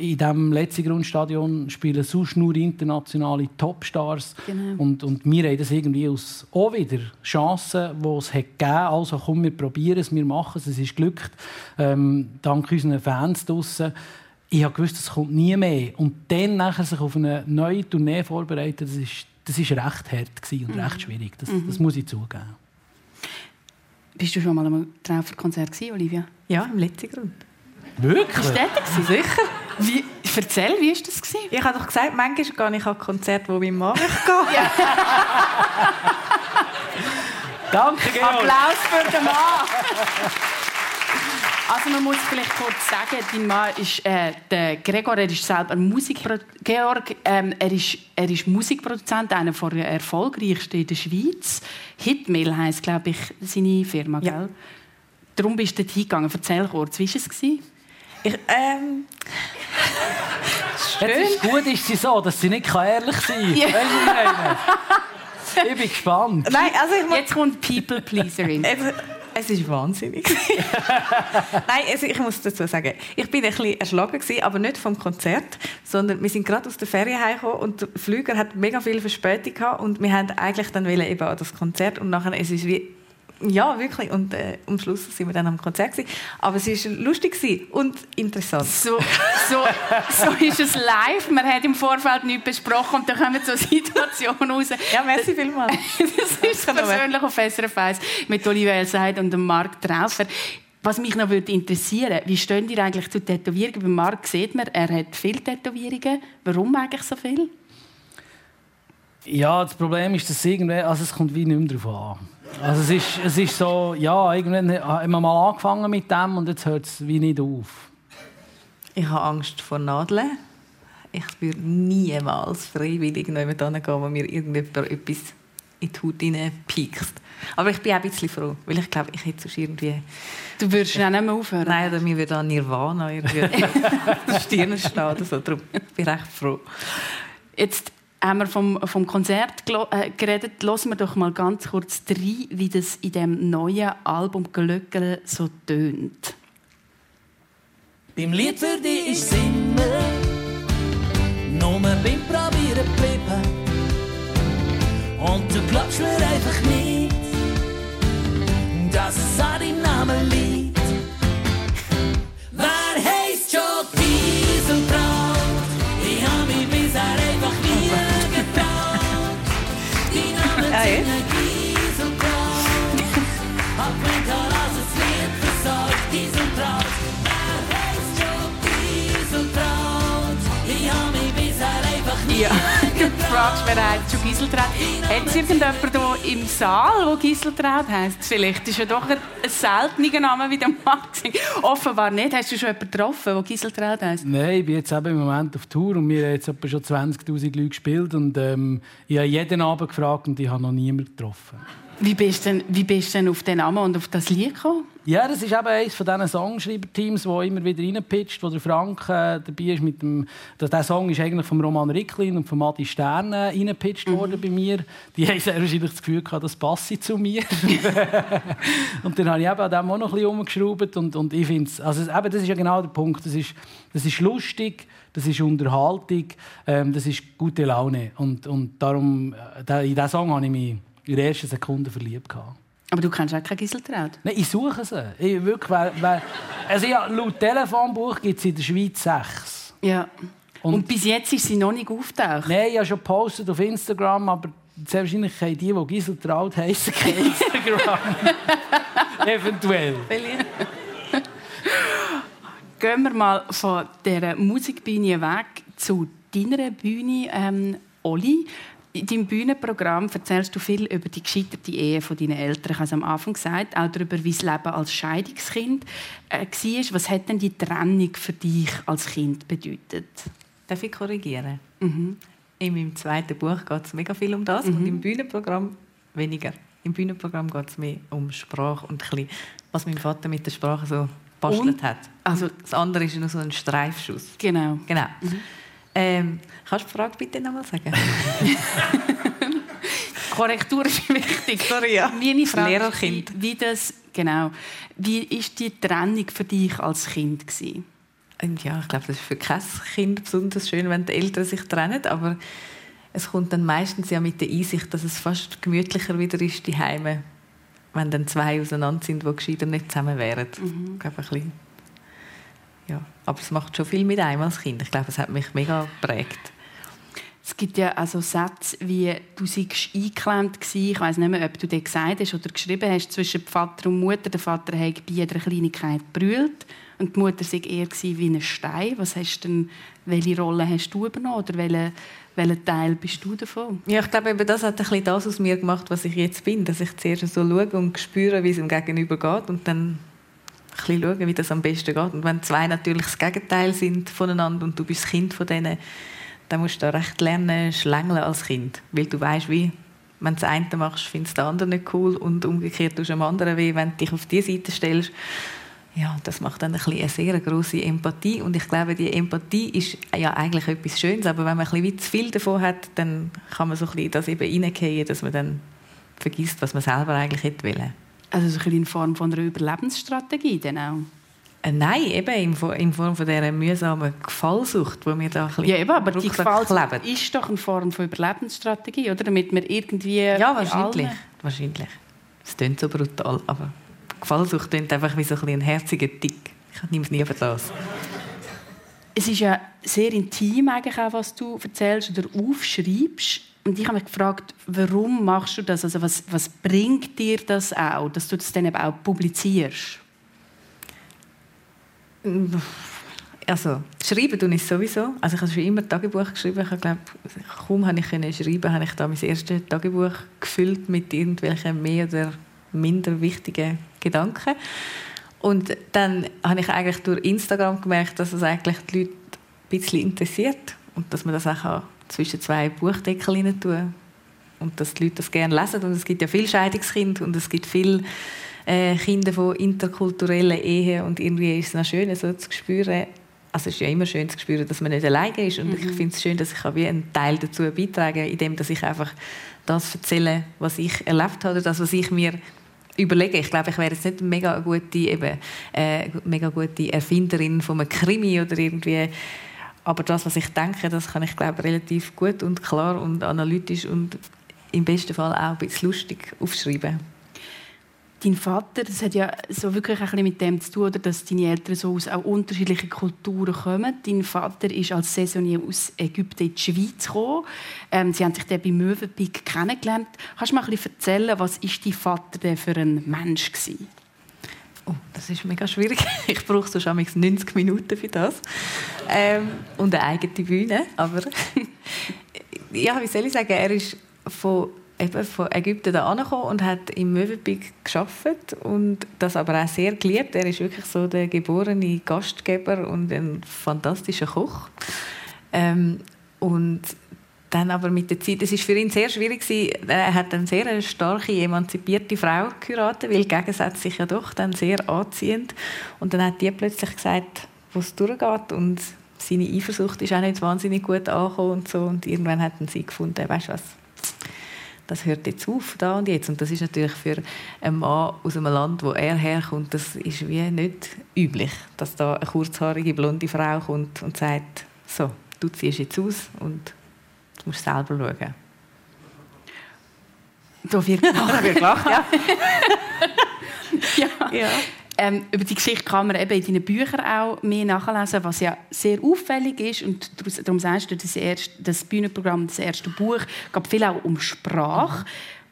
[SPEAKER 5] In diesem letzten Grundstadion spielen sonst nur internationale Topstars. Genau. Und, und wir haben das irgendwie aus auch wieder Chancen, die es hat gegeben hat. Also komm, wir probieren es, wir machen es. Es ist glückt. Ähm, dank unseren Fans draussen ich habe gewusst, es kommt nie mehr. Und dann nachher sich auf eine neue Tournee vorbereiten, das ist, das ist recht hart und mhm. recht schwierig. Das, mhm. das, muss ich zugeben.
[SPEAKER 3] Bist du schon mal am Trauferkonzert Olivia?
[SPEAKER 4] Ja, im letzten Grund.
[SPEAKER 5] Wirklich?
[SPEAKER 3] Bist du dort
[SPEAKER 4] Sicher.
[SPEAKER 3] Wie, erzähl, wie war das? Gewesen?
[SPEAKER 4] Ich habe doch gesagt, manchmal gehe ich an Konzerte, wo mein Mann möchte gehen.
[SPEAKER 5] Danke, Georg.
[SPEAKER 3] Applaus für den Mann. Also man muss vielleicht kurz sagen, dein Mann ist, äh, der Gregor, er ist selber Musikproduzent. Georg, ähm, er, ist, er ist Musikproduzent, einer der erfolgreichsten in der Schweiz. Hitmail heisst, glaube ich, seine Firma, ja. gell? Darum bist du dort hingegangen. Erzähl kurz, wie war es? Ich,
[SPEAKER 4] ähm...
[SPEAKER 5] Schön. Jetzt ist gut ist sie so, dass sie nicht ehrlich sein kann. Ja. ich bin gespannt.
[SPEAKER 3] Nein, also ich Jetzt kommt People Pleaserin.
[SPEAKER 4] Es ist wahnsinnig. Nein, also ich muss dazu sagen, ich bin ein bisschen erschlagen gewesen, aber nicht vom Konzert, sondern wir sind gerade aus der Ferien heimgekommen und der Flüger hat mega viel Verspätung gehabt und wir haben eigentlich dann eben an das Konzert und nachher es ist wie ja, wirklich. Und äh, am Schluss sind wir dann am Konzert. Gewesen. Aber es war lustig und interessant.
[SPEAKER 3] So, so, so ist es live. Man hat im Vorfeld nichts besprochen und dann kommen so Situationen raus.
[SPEAKER 4] Ja, merci vielmals.
[SPEAKER 3] das ist persönlich auf SRF 1 mit Olivier Elseid und Marc Traufer. Was mich noch würde interessieren, wie stehen ihr eigentlich zu Tätowierungen? Bei Marc sieht man, er hat viele Tätowierungen. Warum eigentlich so viel?
[SPEAKER 5] Ja, das Problem ist, dass irgendwie, also es kommt wie nicht mehr darauf an. Also es ist, es ist so, ja, irgendwann haben wir mal angefangen mit dem und jetzt hört es wie nicht auf.
[SPEAKER 4] Ich habe Angst vor Nadeln. Ich würde niemals freiwillig jemand gehen, wo mir irgendjemand etwas in die Haut piekst. Aber ich bin auch ein bisschen froh, weil ich glaube, ich hätte sonst irgendwie...
[SPEAKER 3] Du würdest ja nicht mehr aufhören?
[SPEAKER 4] Nein, oder mir würde an Nirvana irgendwie die Stirn stehen oder so. Darum bin ich recht froh.
[SPEAKER 3] Jetzt haben wir vom, vom Konzert äh, geredet. Hören wir doch mal ganz kurz rein, wie das in dem neuen Album «Glöckele» so tönt.
[SPEAKER 6] Beim Lied für dich ist Singen, nur beim Probieren geblieben. Und du glaubst mir einfach nicht, dass es an deinem Namen liegt.
[SPEAKER 4] Ja, ja.
[SPEAKER 3] Fragst, wer heißt schon Gisseltraut. Hat es irgendjemanden hier im Saal, der Gisseltraut heisst? Vielleicht ist ja doch ein, seltener Name wie der Max. Offenbar nicht. Hast du schon jemanden getroffen, der Gisseltraut heisst?
[SPEAKER 5] Nein, ich bin jetzt eben im Moment auf Tour und wir haben jetzt etwa schon 20'000 Leute gespielt und ähm, ich habe jeden Abend gefragt und ich habe noch niemanden getroffen.
[SPEAKER 3] Wie bist du denn, wie bist denn auf den Namen und auf das Lied gekommen?
[SPEAKER 5] Ja, das ist eben eines von diesen Songschreiber-Teams, wo immer wieder reinpitcht, wo der Frank äh, dabei ist. Mit dem, der Song ist eigentlich von Roman Ricklin und von Adi Stern äh, reingepitcht mhm. worden bei mir. Die haben sehr wahrscheinlich das Gefühl gehabt, das passt zu mir. und dann habe ich eben an dem auch noch ein bisschen umgeschraubt und, und ich finde also eben, das ist ja genau der Punkt. Das ist, das ist lustig, das ist Unterhaltung, ähm, das ist gute Laune und, und darum, äh, in diesen Song habe ich mich in der ersten Sekunde verliebt. Gehabt.
[SPEAKER 3] Aber du kennst auch keine Giseltraut?
[SPEAKER 5] Nein, ich suche sie. Ich, wirklich, weil, weil, also ja, laut Telefonbuch gibt es in der Schweiz sechs.
[SPEAKER 3] Ja. Und,
[SPEAKER 5] Und-
[SPEAKER 3] bis jetzt ist sie noch nicht auftaucht?
[SPEAKER 5] Nein, ich habe schon gepostet auf Instagram, aber sehr wahrscheinlich haben die, die Gisel Traut heissen, kein Instagram. Eventuell.
[SPEAKER 3] Gehen wir mal von dieser Musikbühne weg zu deiner Bühne, ähm, Oli. In deinem Bühnenprogramm erzählst du viel über die gescheiterte Ehe von deinen Eltern. Ich habe es am Anfang gesagt, auch darüber, wie das Leben als Scheidungskind äh, war. Was hat denn die Trennung für dich als Kind bedeutet?
[SPEAKER 4] Darf ich korrigieren? In meinem zweiten Buch geht es mega viel um das und im Bühnenprogramm weniger. Im Bühnenprogramm geht es mehr um Sprache und ein bisschen, was mein Vater mit der Sprache so bastelt
[SPEAKER 3] Und?
[SPEAKER 4] hat.
[SPEAKER 3] Also-
[SPEAKER 4] das andere ist nur so ein Streifschuss.
[SPEAKER 3] Genau.
[SPEAKER 4] Genau. Ähm, kannst du die Frage bitte nochmal sagen?
[SPEAKER 3] Korrektur ist wichtig.
[SPEAKER 4] Sorry, ja.
[SPEAKER 3] Meine Frage
[SPEAKER 4] Lehrerkind.
[SPEAKER 3] wie, wie das, genau, wie ist die Trennung für dich als Kind gewesen?
[SPEAKER 4] Und ja, ich glaube, das ist für kein Kind besonders schön, wenn die Eltern sich trennen, aber es kommt dann meistens ja mit der Einsicht, dass es fast gemütlicher wieder ist, die Heime, wenn dann zwei auseinander sind, die gescheiter nicht zusammen wären. Ich glaube, ein bisschen, ja. Aber es macht schon viel mit einem als Kind. Ich glaube, es hat mich mega geprägt.
[SPEAKER 3] Es gibt ja also Sätze wie «Du seist eingeklemmt gewesen». Ich weiß nicht mehr, ob du das gesagt hast oder geschrieben hast, zwischen Vater und Mutter. Der Vater hat bei jeder Kleinigkeit brüllt und die Mutter sei eher wie ein Stein. Was hast denn, welche Rolle hast du übernommen oder welchen, welchen Teil bist du davon?
[SPEAKER 4] Ja, ich glaube, eben das hat ein bisschen das aus mir gemacht, was ich jetzt bin. Dass ich zuerst so schaue und spüre, wie es dem Gegenüber geht und dann ein bisschen schaue, wie das am besten geht. Und wenn zwei natürlich das Gegenteil sind voneinander und du bist das Kind von denen, dann musst du da recht lernen, schlängeln als Kind. Weil du weißt, wie, wenn du das eine machst, findest du das andere nicht cool und umgekehrt tust du dem anderen weh, wenn du dich auf diese Seite stellst. Ja, das macht dann ein bisschen eine sehr große Empathie und ich glaube, die Empathie ist ja eigentlich etwas Schönes, aber wenn man wie zu viel davon hat, dann kann man so ein bisschen das eben reingehen, dass man dann vergisst, was man selber eigentlich hätte wollen.
[SPEAKER 3] Also so ein bisschen in Form von einer Überlebensstrategie dann auch.
[SPEAKER 4] Äh, nein, eben in Form, in Form von dieser mühsamen Gefallsucht, die mir da ein bisschen
[SPEAKER 3] Ja, eben, aber die
[SPEAKER 4] klebt.
[SPEAKER 3] ist doch eine Form von Überlebensstrategie, oder? Damit man irgendwie...
[SPEAKER 4] Ja, wahrscheinlich. wahrscheinlich. Es klingt so brutal, aber Gefallsucht klingt einfach wie so ein, ein herziger Tick. Ich nehme es nie für das.
[SPEAKER 3] Es ist ja sehr intim, eigentlich auch, was du erzählst oder aufschreibst. Und ich habe mich gefragt, warum machst du das? Also was, was bringt dir das auch, dass du das dann eben auch publizierst?
[SPEAKER 4] Also, schreiben tue ich sowieso. Also ich habe schon immer Tagebuch geschrieben. Ich glaube, kaum habe ich schreiben, habe ich da mein erstes Tagebuch gefüllt mit irgendwelchen mehr oder minder wichtigen Gedanken. Und dann habe ich eigentlich durch Instagram gemerkt, dass es eigentlich die Leute ein bisschen interessiert und dass man das auch kann zwischen zwei Buchdeckel tun und dass die Leute das gerne lesen. Und es gibt ja viele Scheidungskinder und es gibt viele äh, Kinder von interkulturellen Ehen und irgendwie ist es noch schön, so zu spüren, also es ist ja immer schön zu spüren, dass man nicht alleine ist und ich finde es schön, dass ich wie einen Teil dazu beitragen kann, indem dass ich einfach das erzähle, was ich erlebt habe, oder das, was ich mir überlege. Ich glaube, ich wäre jetzt nicht eine mega gute, eben, äh, mega gute Erfinderin von einem Krimi oder irgendwie aber das, was ich denke, das kann ich glaube relativ gut und klar und analytisch und im besten Fall auch ein bisschen lustig aufschreiben.
[SPEAKER 3] Dein Vater, das hat ja so wirklich ein mit dem zu tun, oder, dass deine Eltern so aus auch unterschiedlichen Kulturen kommen. Dein Vater ist als Saisonier aus Ägypten in die Schweiz gekommen. Ähm, sie haben sich dann bei Möwenpick kennengelernt. Kannst du mal ein bisschen erzählen, was ist dein Vater denn für ein Mensch gewesen?
[SPEAKER 4] Oh, das ist mega schwierig. Ich brauche so schon 90 Minuten für das. Ähm, und eine eigene Bühne. Aber ja, wie soll ich sagen, er ist von, eben von Ägypten da angekommen und hat im Möwenpick geschafft und das aber auch sehr geliebt. Er ist wirklich so der geborene Gastgeber und ein fantastischer Koch. Ähm, und dann aber mit der Zeit, es ist für ihn sehr schwierig gewesen. Er hat eine sehr starke, emanzipierte Frau geheiratet, weil Gegensätze sich ja doch dann sehr anziehend. Und dann hat die plötzlich gesagt, wo es durchgeht und seine Eifersucht ist auch nicht wahnsinnig gut angekommen und so. Und irgendwann hat sie gefunden, weißt du was, das hört jetzt auf, da und jetzt. Und das ist natürlich für einen Mann aus einem Land, wo er herkommt, das ist wie nicht üblich, dass da eine kurzhaarige, blonde Frau kommt und sagt, so, du ziehst jetzt aus und du musst selber schauen.
[SPEAKER 3] Da wird
[SPEAKER 4] Da wird gelacht, ja.
[SPEAKER 3] ja.
[SPEAKER 4] ja.
[SPEAKER 3] Ähm, über die Geschichte kann man eben in deinen Büchern auch mehr nachlesen, was ja sehr auffällig ist. Und darum sagst du, das, erste, das Bühnenprogramm, das erste Buch, geht viel auch um Sprache.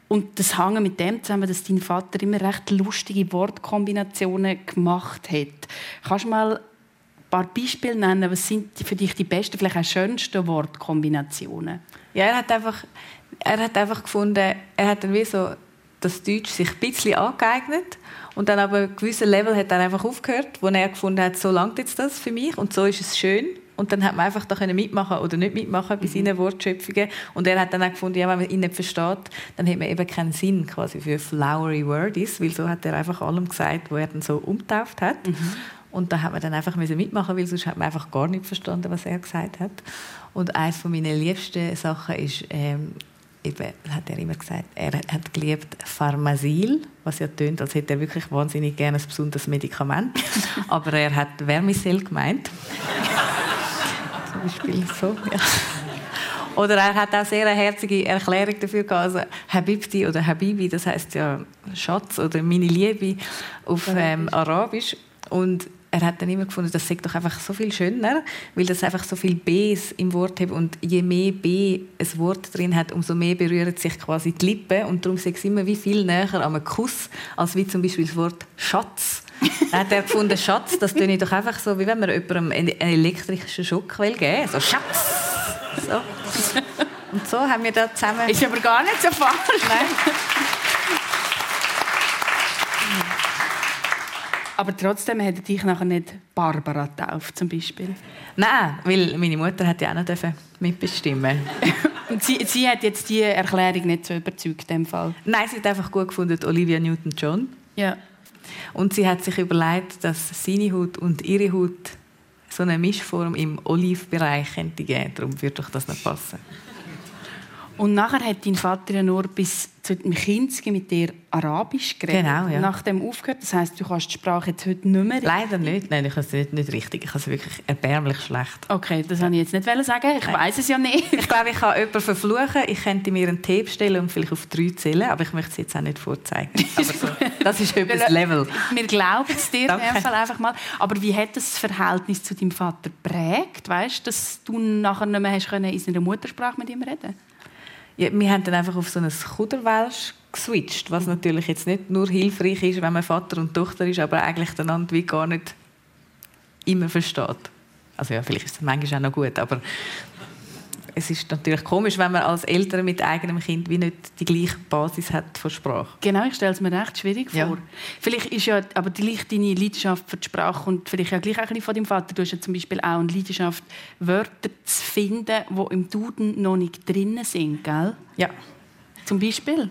[SPEAKER 3] Und das hängt mit dem zusammen, dass dein Vater immer recht lustige Wortkombinationen gemacht hat. Kannst du mal ein paar Beispiele nennen? Was sind für dich die besten, vielleicht auch schönsten Wortkombinationen?
[SPEAKER 4] Ja, er hat einfach, er hat einfach gefunden, er hat dann wie so das Deutsch sich ein bisschen angeeignet und dann aber ein gewisses Level hat er einfach aufgehört, wo er gefunden hat, so langt jetzt das für mich und so ist es schön. Und dann hat man einfach da können mitmachen oder nicht mitmachen bei seinen Wortschöpfungen. Und er hat dann auch gefunden, ja, wenn man ihn nicht versteht, dann hat man eben keinen Sinn quasi für flowery words, weil so hat er einfach allem gesagt, wo er dann so umtauft hat. Und da hat man dann einfach müssen mitmachen, weil sonst hat man einfach gar nicht verstanden, was er gesagt hat. Und eines von meinen liebsten Sachen ist, ähm, eben, hat er immer gesagt, er hat geliebt Pharmasil, was ja tönt, als hätte er wirklich wahnsinnig gerne ein besonderes Medikament. Aber er hat Vermicell gemeint. Zum Beispiel so, ja. Oder er hat auch sehr eine herzige Erklärung dafür gehabt. Also Habibti oder Habibi, das heißt ja Schatz oder meine Liebe auf ähm, Arabisch. Und er hat dann immer gefunden, das sei doch einfach so viel schöner, weil das einfach so viel Bs im Wort hat und je mehr B ein Wort drin hat, umso mehr berühren sich quasi die Lippen und darum sei es immer wie viel näher an einem Kuss, als wie zum Beispiel das Wort Schatz. Dann hat er gefunden, Schatz, das töne doch einfach so, wie wenn man jemandem einen elektrischen Schock will geben. So, Schatz! So. Und so haben wir da zusammen...
[SPEAKER 3] Ist aber gar nicht so falsch.
[SPEAKER 4] Nein.
[SPEAKER 3] Aber trotzdem hätte dich nachher nicht Barbara getauft, zum Beispiel.
[SPEAKER 4] Nein, weil meine Mutter hat ja auch noch mitbestimmen.
[SPEAKER 3] Und sie, sie hat jetzt die Erklärung nicht so überzeugt, dem Fall.
[SPEAKER 4] Nein, sie hat einfach gut gefunden, Olivia Newton-John.
[SPEAKER 3] Ja.
[SPEAKER 4] Und sie hat sich überlegt, dass seine Haut und ihre Haut so eine Mischform im Olivbereich geben. Darum würde doch das nicht passen.
[SPEAKER 3] Und nachher hat dein Vater ja nur bis zu dem Kinski mit dir Arabisch geredet.
[SPEAKER 4] Genau, ja.
[SPEAKER 3] Nach dem aufgehört. Das heisst, du kannst die Sprache jetzt heute nicht mehr.
[SPEAKER 4] Leider nicht. Nein, ich kann es nicht, nicht richtig. Ich kann es wirklich erbärmlich schlecht.
[SPEAKER 3] Okay, das wollte ich jetzt nicht sagen. Ich weiß es ja nicht.
[SPEAKER 4] Ich glaube, ich kann jemanden verfluchen. Ich könnte mir einen Tee bestellen und vielleicht auf drei zählen, aber ich möchte es jetzt auch nicht vorzeigen. So, das ist etwas Level.
[SPEAKER 3] Wir glauben es dir in dem Fall einfach mal. Aber wie hat das Verhältnis zu deinem Vater prägt? Weißt, dass du nachher nicht mehr hast können in seiner Muttersprache mit ihm reden?
[SPEAKER 4] Ja, wir haben dann einfach auf so ein Kuderwelsch geswitcht, was natürlich jetzt nicht nur hilfreich ist, wenn man Vater und Tochter ist, aber eigentlich einander wie gar nicht immer versteht. Also ja, vielleicht ist es manchmal auch noch gut, aber es ist natürlich komisch, wenn man als Eltern mit eigenem Kind wie nicht die gleiche Basis hat von Sprache.
[SPEAKER 3] Genau, ich stelle es mir recht schwierig vor.
[SPEAKER 4] Ja.
[SPEAKER 3] Vielleicht ist ja aber die Leicht- deine Leidenschaft für die Sprache und vielleicht ja gleich auch ein bisschen von deinem Vater. Du hast ja zum Beispiel auch eine Leidenschaft, Wörter zu finden, die im Duden noch nicht drin sind, gell?
[SPEAKER 4] Ja.
[SPEAKER 3] Zum Beispiel?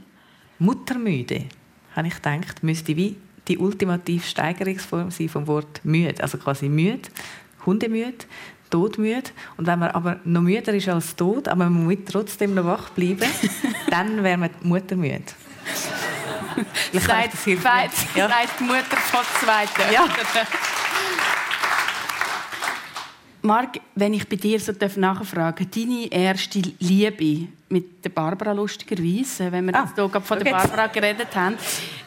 [SPEAKER 4] Muttermüde, habe ich gedacht, müsste wie die ultimative Steigerungsform sein vom Wort müde. Also quasi müde, hundemüde, todmüde. Und wenn man aber noch müder ist als tot, aber man muss trotzdem noch wach bleiben, dann wäre man muttermüde. Ich das hilft.
[SPEAKER 3] Sagt
[SPEAKER 4] Ja.
[SPEAKER 3] die Mutter von Zweiten.
[SPEAKER 4] Ja.
[SPEAKER 3] Marc, wenn ich bei dir so nachfragen darf, deine erste Liebe mit der Barbara lustigerweise, wenn wir
[SPEAKER 4] Ah,
[SPEAKER 3] jetzt hier gerade von der. Barbara geredet haben,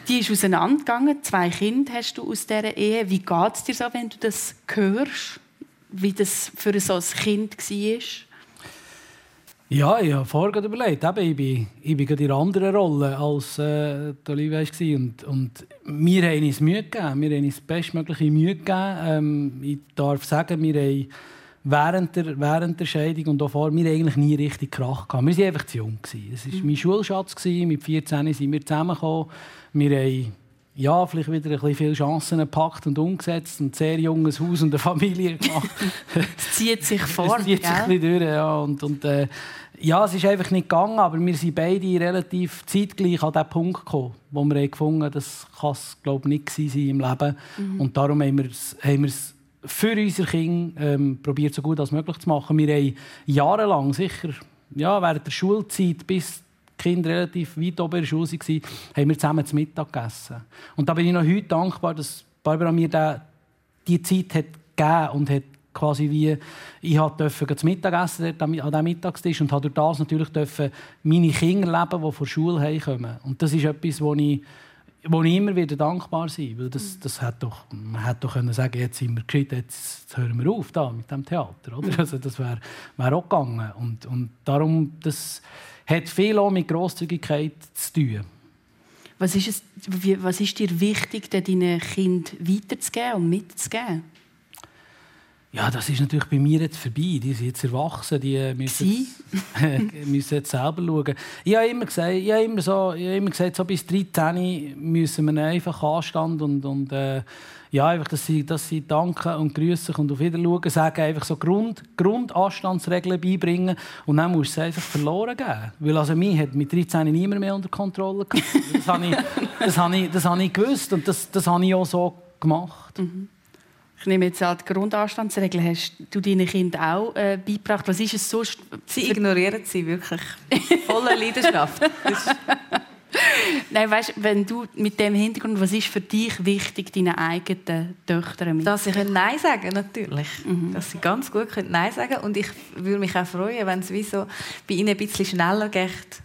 [SPEAKER 3] die ist auseinandergegangen. Zwei Kinder hast du aus dieser Ehe. Wie geht es dir so, wenn du das hörst? Wie das für so ein Kind war?
[SPEAKER 5] Ja, ich habe vorher überlegt. Eben, ich bin, ich bin in einer anderen Rolle als äh, Olivia war. Und, und wir haben uns Mühe gegeben. Wir haben uns bestmögliche Mühe gegeben. Ähm, ich darf sagen, wir haben während der, während der Scheidung und auch vor, wir eigentlich nie richtig Krach gehabt. Wir waren einfach zu jung. Es war mein Schulschatz. Mit 14 sind wir zusammengekommen. Wir haben ja, vielleicht wieder ein bisschen viele Chancen gepackt und umgesetzt und ein sehr junges Haus und eine Familie gemacht.
[SPEAKER 3] Es zieht sich vor,
[SPEAKER 5] Es zieht sich ein bisschen durch, ja. Und, und, äh, ja, es ist einfach nicht gegangen, aber wir sind beide relativ zeitgleich an den Punkt gekommen, wo wir gefunden haben, das kann es glaube ich, nicht sein im Leben. Und darum haben wir es, haben wir es für unsere Kinder ähm, probiert, so gut als möglich zu machen. Wir haben jahrelang, sicher ja, während der Schulzeit, bis Kinder relativ weit oben in der Schule waren, haben wir zusammen zu Mittag gegessen. Und da bin ich noch heute dankbar, dass Barbara mir da die Zeit hat gegeben und hat quasi wie ich durfte das Mittagessen an diesem Mittagstisch und habe durch das natürlich dürfen meine Kinder leben, die von Schule heimkommen. Und das ist etwas, wo ich, wo ich immer wieder dankbar sein weil das, das hat doch, man hätte doch können sagen jetzt sind wir gescheit, jetzt hören wir auf da mit dem Theater. Oder? Also das wäre wär auch gegangen. Und, und darum, das hat viel auch mit Grosszügigkeit zu tun.
[SPEAKER 3] Was ist, es, was ist dir wichtig, deinen Kind weiterzugeben und mitzugeben?
[SPEAKER 5] Ja, das ist natürlich bei mir jetzt vorbei. Die sind jetzt erwachsen, die müssen, jetzt, müssen jetzt selber schauen. Ich habe immer gesagt, ich habe immer so, ich habe immer gesagt so bis 13 müssen wir einfach Anstand und, und äh, ja, einfach, dass sie, dass sie danken und grüßen und auf Wiedersehen sagen, einfach so Grund, Grundanstandsregeln beibringen und dann musst du es einfach verloren geben. Weil also mich hat mit 13 niemand mehr unter Kontrolle gehabt. Das habe ich, das habe ich, das habe ich gewusst und das, das habe ich auch so gemacht. Mhm.
[SPEAKER 3] Ich nehme jetzt an, die Grundanstandsregeln hast du deinen Kindern auch äh, beigebracht. Was ist es sonst?
[SPEAKER 4] Sie ignorieren sie wirklich voller Leidenschaft.
[SPEAKER 3] Nein, weißt, wenn du mit dem Hintergrund, was ist für dich wichtig, deinen eigenen Töchtern
[SPEAKER 4] mit? Dass sie Nein sagen natürlich. Mhm. Dass sie ganz gut können Nein sagen Und ich würde mich auch freuen, wenn es wie so bei ihnen ein bisschen schneller geht.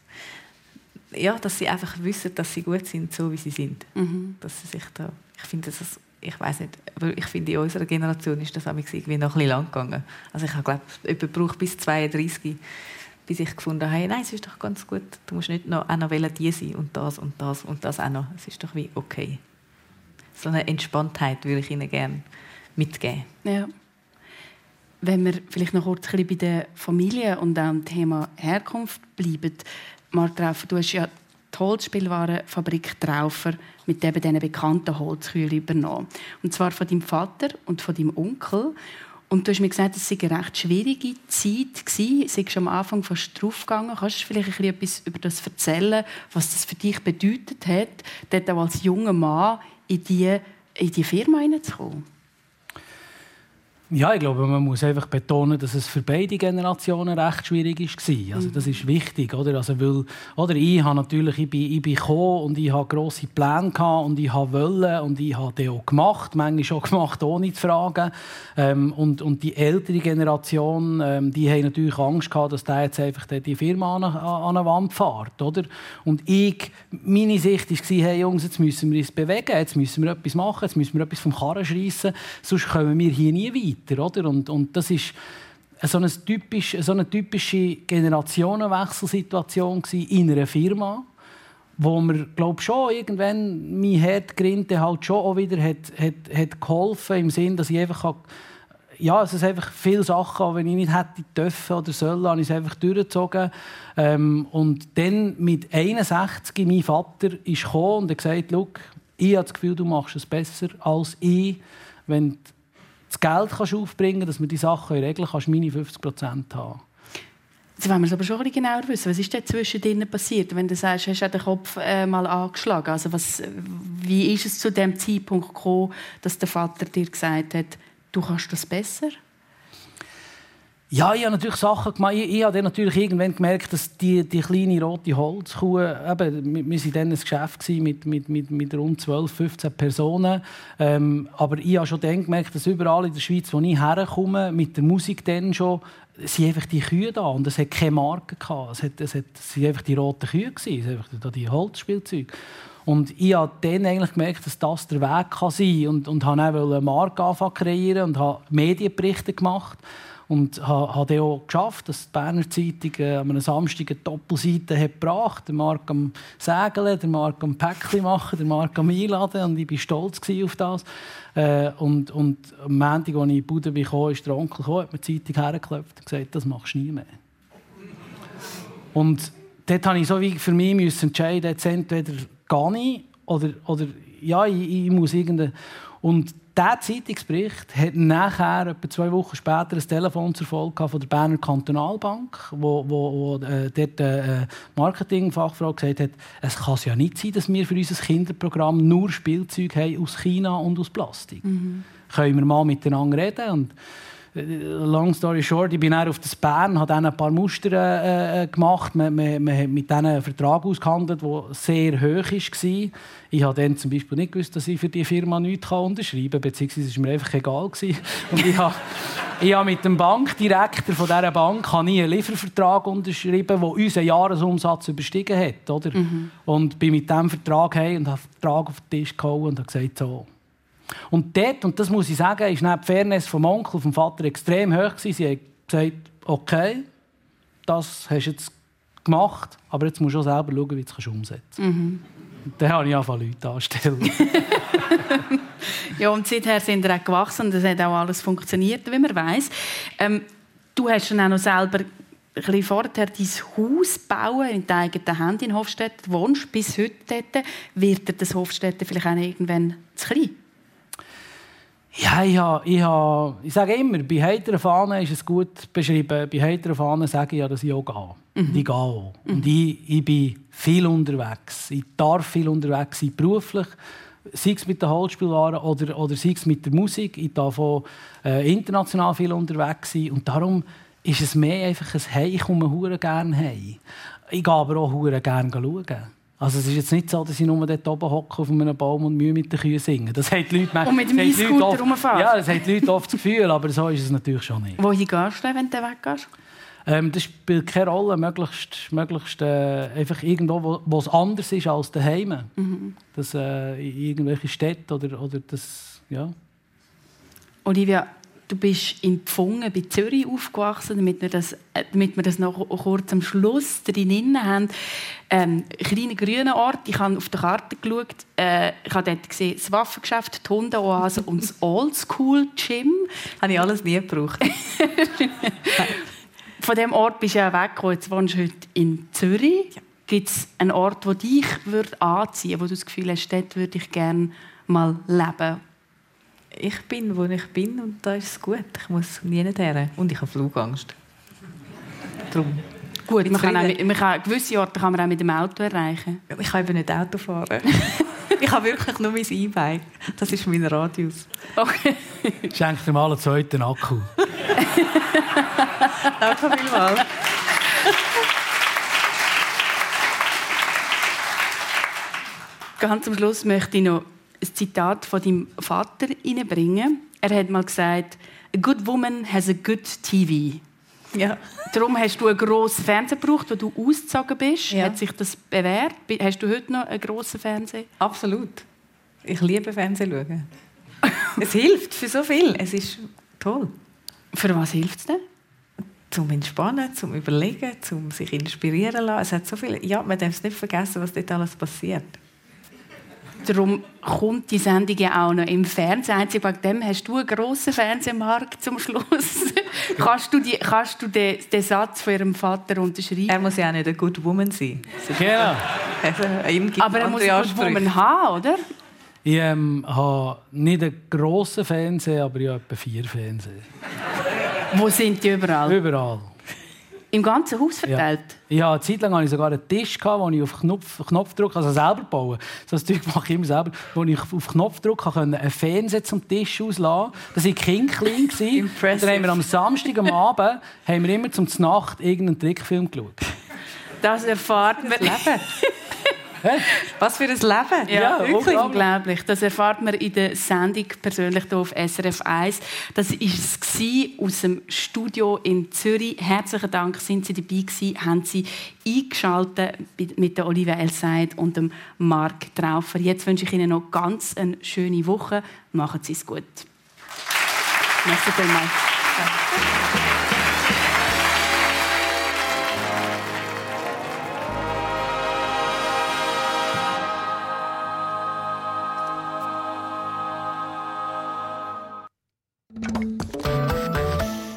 [SPEAKER 4] Ja, dass sie einfach wissen, dass sie gut sind, so wie sie sind. Mhm. Dass sie sich da, ich finde das ich weiß nicht, aber ich finde, in unserer Generation ist das irgendwie noch ein bisschen lang gegangen. Also ich glaube, jemand braucht bis 32, bis ich gefunden habe, nein, es ist doch ganz gut, du musst nicht noch, auch noch die sein und das und das und das auch noch. Es ist doch wie okay. So eine Entspanntheit würde ich ihnen gerne mitgeben.
[SPEAKER 3] Ja. Wenn wir vielleicht noch kurz bei der Familie und dem Thema Herkunft bleiben, Marta du hast ja die Holzspielwarenfabrik Traufer mit eben diesen bekannten Holzkühlen übernommen. Und zwar von deinem Vater und von deinem Onkel. Und du hast mir gesagt, es sei eine recht schwierige Zeit gewesen. Du schon am Anfang fast draufgegangen. Kannst du vielleicht etwas über das erzählen, was das für dich bedeutet hat, dort auch als junger Mann in diese in die Firma hineinzukommen?
[SPEAKER 5] Ja, ich glaube, man muss einfach betonen, dass es für beide Generationen recht schwierig war. Also, das ist wichtig, oder? Also, weil, oder ich habe natürlich, ich bin, ich bin gekommen und ich hatte grosse Pläne gehabt und ich wollte und ich habe die auch gemacht, manchmal auch gemacht, ohne zu fragen. Ähm, und, und die ältere Generation, ähm, die haben natürlich Angst gehabt, dass der jetzt einfach die Firma an, an eine Wand fährt, oder? Und ich, meine Sicht war, hey Jungs, jetzt müssen wir uns bewegen, jetzt müssen wir etwas machen, jetzt müssen wir etwas vom Karren schreissen, sonst kommen wir hier nie weiter weiter. Oder? Und, und das ist so eine, typisch, so eine typische Generationenwechselsituation in einer Firma, wo mir glaube schon irgendwann mein Herd grinte halt schon auch wieder hat, hat, hat geholfen im Sinn, dass ich einfach ja, es ist einfach viele Sachen, wenn ich nicht hätte dürfen oder sollen, habe ich es einfach durchgezogen. Ähm, und dann mit 61 mein Vater ist gekommen und hat gesagt, ich habe das Gefühl, du machst es besser als ich, wenn das Geld kannst aufbringen dass wir die Sachen regeln kannst, meine 50 Prozent haben.
[SPEAKER 3] Jetzt wollen wir es aber schon genauer wissen. Was ist denn zwischen ihnen passiert, wenn du sagst, hast du den Kopf äh, mal angeschlagen? Also was, wie ist es zu dem Zeitpunkt gekommen, dass der Vater dir gesagt hat, du kannst das besser?
[SPEAKER 5] Ja, ich habe natürlich Sachen gemacht. Ich, ich habe natürlich irgendwann gemerkt, dass die, die kleine rote Holzkuh, eben, wir waren dann ein Geschäft mit, mit, mit, mit rund 12, 15 Personen. Ähm, aber ich habe schon dann gemerkt, dass überall in der Schweiz, wo ich herkomme, mit der Musik dann schon, sind einfach die Kühe da und es hat keine Marke gehabt. Es, hat, es, hat, es waren einfach die roten Kühe gewesen, es einfach die Holzspielzeuge. Und ich habe dann eigentlich gemerkt, dass das der Weg kann sein kann und, und habe dann eine Marke kreieren und habe Medienberichte gemacht. Und habe dann auch geschafft, dass die Berner Zeitung äh, an einem Samstag eine Doppelseite hat gebracht Der Mark am Segeln, der Mark am Päckchen machen, der Mark am Einladen. Und ich war stolz auf das. Äh, und, und am Montag, als ich in die Bude kam, ist der Onkel gekommen, hat mir die Zeitung hergeklopft und gesagt, das machst du nie mehr. Und dort musste ich so wie für mich entscheiden, jetzt entweder gehe ich oder, oder ja, ich, ich muss irgendeine... Und dieser Zeitungsbericht hat nachher, etwa zwei Wochen später, ein Telefon zur Folge von der Berner Kantonalbank, wo, wo, wo äh, dort äh, Marketingfachfrau gesagt hat, es kann ja nicht sein, dass wir für unser Kinderprogramm nur Spielzeug haben aus China und aus Plastik. Mhm. Können wir mal miteinander reden? Und long story short, ich bin dann auf das Bern, habe dann ein paar Muster äh, äh gemacht, wir, wir, wir haben mit denen einen Vertrag ausgehandelt, der sehr hoch war. Ich habe dann zum Beispiel nicht gewusst, dass ich für die Firma nichts unterschreiben kann, beziehungsweise es war mir einfach egal. Gewesen. Und ich habe, ich habe mit dem Bankdirektor von dieser Bank habe ich einen Liefervertrag unterschrieben, der unseren Jahresumsatz überstiegen hat. Oder? Mhm. Und bin mit diesem Vertrag heim und habe den Vertrag auf den Tisch gehauen und habe gesagt, so, und dort, und das muss ich sagen, ist die Fairness vom Onkel und vom Vater extrem hoch gewesen. Sie haben gesagt, okay, das hast du jetzt gemacht, aber jetzt musst du auch selber schauen, wie du es umsetzen kannst. Mhm. dann habe ich angefangen, Leute anzustellen.
[SPEAKER 3] ja, und seither sind wir auch gewachsen und es hat auch alles funktioniert, wie man weiß. Ähm, du hast dann auch noch selber ein bisschen vorher dein Haus bauen in deinen eigenen Händen in Hofstetten. Du wohnst bis heute dort. Wird dir das Hofstetten vielleicht auch irgendwann zu klein?
[SPEAKER 5] Ja, ich, habe, ich, habe, ich sage immer, bei heiteren Fahnen ist es gut beschrieben. Bei heiteren Fahnen sage ich ja, dass ich auch gehe. Mhm. Und ich gehe auch. Mhm. Und ich, ich bin viel unterwegs. Ich darf viel unterwegs sein, beruflich. Sei es mit den Holzspielwaren oder, oder sei es mit der Musik. Ich darf auch äh, international viel unterwegs sein. Und darum ist es mehr einfach ein Hey, ich komme gerne heim. Ich gehe aber auch gerne schauen. Also es ist jetzt nicht so, dass ich nur dort oben hocke auf einem Baum und Mühe mit den Kühen singen. Das haben die Leute,
[SPEAKER 3] und mit dem E-Scooter rumfahren?
[SPEAKER 5] Ja, das haben die Leute oft das Gefühl, aber so ist es natürlich schon nicht.
[SPEAKER 3] Wohin gehst du, wenn du weggehst?
[SPEAKER 5] Ähm, das spielt keine Rolle. Möglichst, möglichst äh, einfach irgendwo, wo, wo es anders ist als daheim. Mhm. Das, äh, irgendwelche Städte oder, oder das, ja.
[SPEAKER 3] Olivia, Du bist in Pfungen bei Zürich aufgewachsen, damit wir das, äh, damit wir das noch kurz am Schluss drin haben. Ähm, kleiner grüner Ort. Ich habe auf der Karte geschaut. Äh, ich habe dort gesehen, das Waffengeschäft, die Hundeoase und das Oldschool-Gym.
[SPEAKER 4] habe ich alles nie gebraucht.
[SPEAKER 3] Von diesem Ort bist du ja weggekommen. Jetzt wohnst du heute in Zürich. Ja. Gibt es einen Ort, der dich anziehen würde, wo du das Gefühl hast, dort würde ich gerne mal leben?
[SPEAKER 4] Ich bin, wo ich bin und da ist es gut. Ich muss nie her. Und ich habe Flugangst.
[SPEAKER 3] Darum. Gut, man kann, auch, man kann, gewisse Orte kann man auch mit dem Auto erreichen.
[SPEAKER 4] Ich kann eben nicht Auto fahren. ich habe wirklich nur mein E-Bike. Das ist mein Radius.
[SPEAKER 5] Okay. Schenk dir mal einen zweiten Akku.
[SPEAKER 4] Danke vielmals.
[SPEAKER 3] Ganz am Schluss möchte ich noch ein Zitat von deinem Vater reinbringen. Er hat mal gesagt, a good woman has a good TV. Ja. Darum hast du einen grossen Fernseher gebraucht, wo du ausgezogen bist. Ja. Hat sich das bewährt? Hast du heute noch einen grossen Fernseher?
[SPEAKER 4] Absolut. Ich liebe Fernsehen schauen. es hilft für so viel. Es ist toll.
[SPEAKER 3] Für was hilft es denn?
[SPEAKER 4] Zum Entspannen, zum Überlegen, zum sich inspirieren lassen. Es hat so viel. Ja, man darf es nicht vergessen, was dort alles passiert.
[SPEAKER 3] Darum kommt die Sendung ja auch noch im Fernsehen. Einzig wegen dem hast du einen grossen Fernsehmarkt zum Schluss. kannst du, die, kannst du den, den, Satz von ihrem Vater unterschreiben?
[SPEAKER 4] Er muss ja auch nicht eine Good Woman sein.
[SPEAKER 5] Genau.
[SPEAKER 3] Also, Aber er muss eine Good Woman haben, oder?
[SPEAKER 5] Ich ähm, habe nicht einen grossen Fernseher, aber ich habe etwa vier Fernseher.
[SPEAKER 3] Wo sind die überall?
[SPEAKER 5] Überall.
[SPEAKER 3] Im ganzen Haus verteilt?
[SPEAKER 5] Ja, ja eine Zeit lang hatte ich sogar einen Tisch, wo ich auf Knopf, Knopfdruck, also selber bauen, so ein Zeug mache ich immer selber, wo ich auf Knopfdruck konnte einen Fernseher zum Tisch auslassen Das war Kind klein. Dann haben wir am Samstag am Abend haben wir immer zum Nacht irgendeinen Trickfilm geschaut.
[SPEAKER 3] Das erfahrt man.
[SPEAKER 4] Was für ein Leben.
[SPEAKER 3] Ja, ja wirklich unglaublich. Das erfahrt man in der Sendung persönlich hier auf SRF 1. Das war es aus dem Studio in Zürich. Herzlichen Dank, sind Sie dabei gewesen, haben Sie eingeschaltet mit der Olivia Elseid und dem Marc Traufer. Jetzt wünsche ich Ihnen noch ganz eine schöne Woche. Machen Sie es gut. Merci vielmals.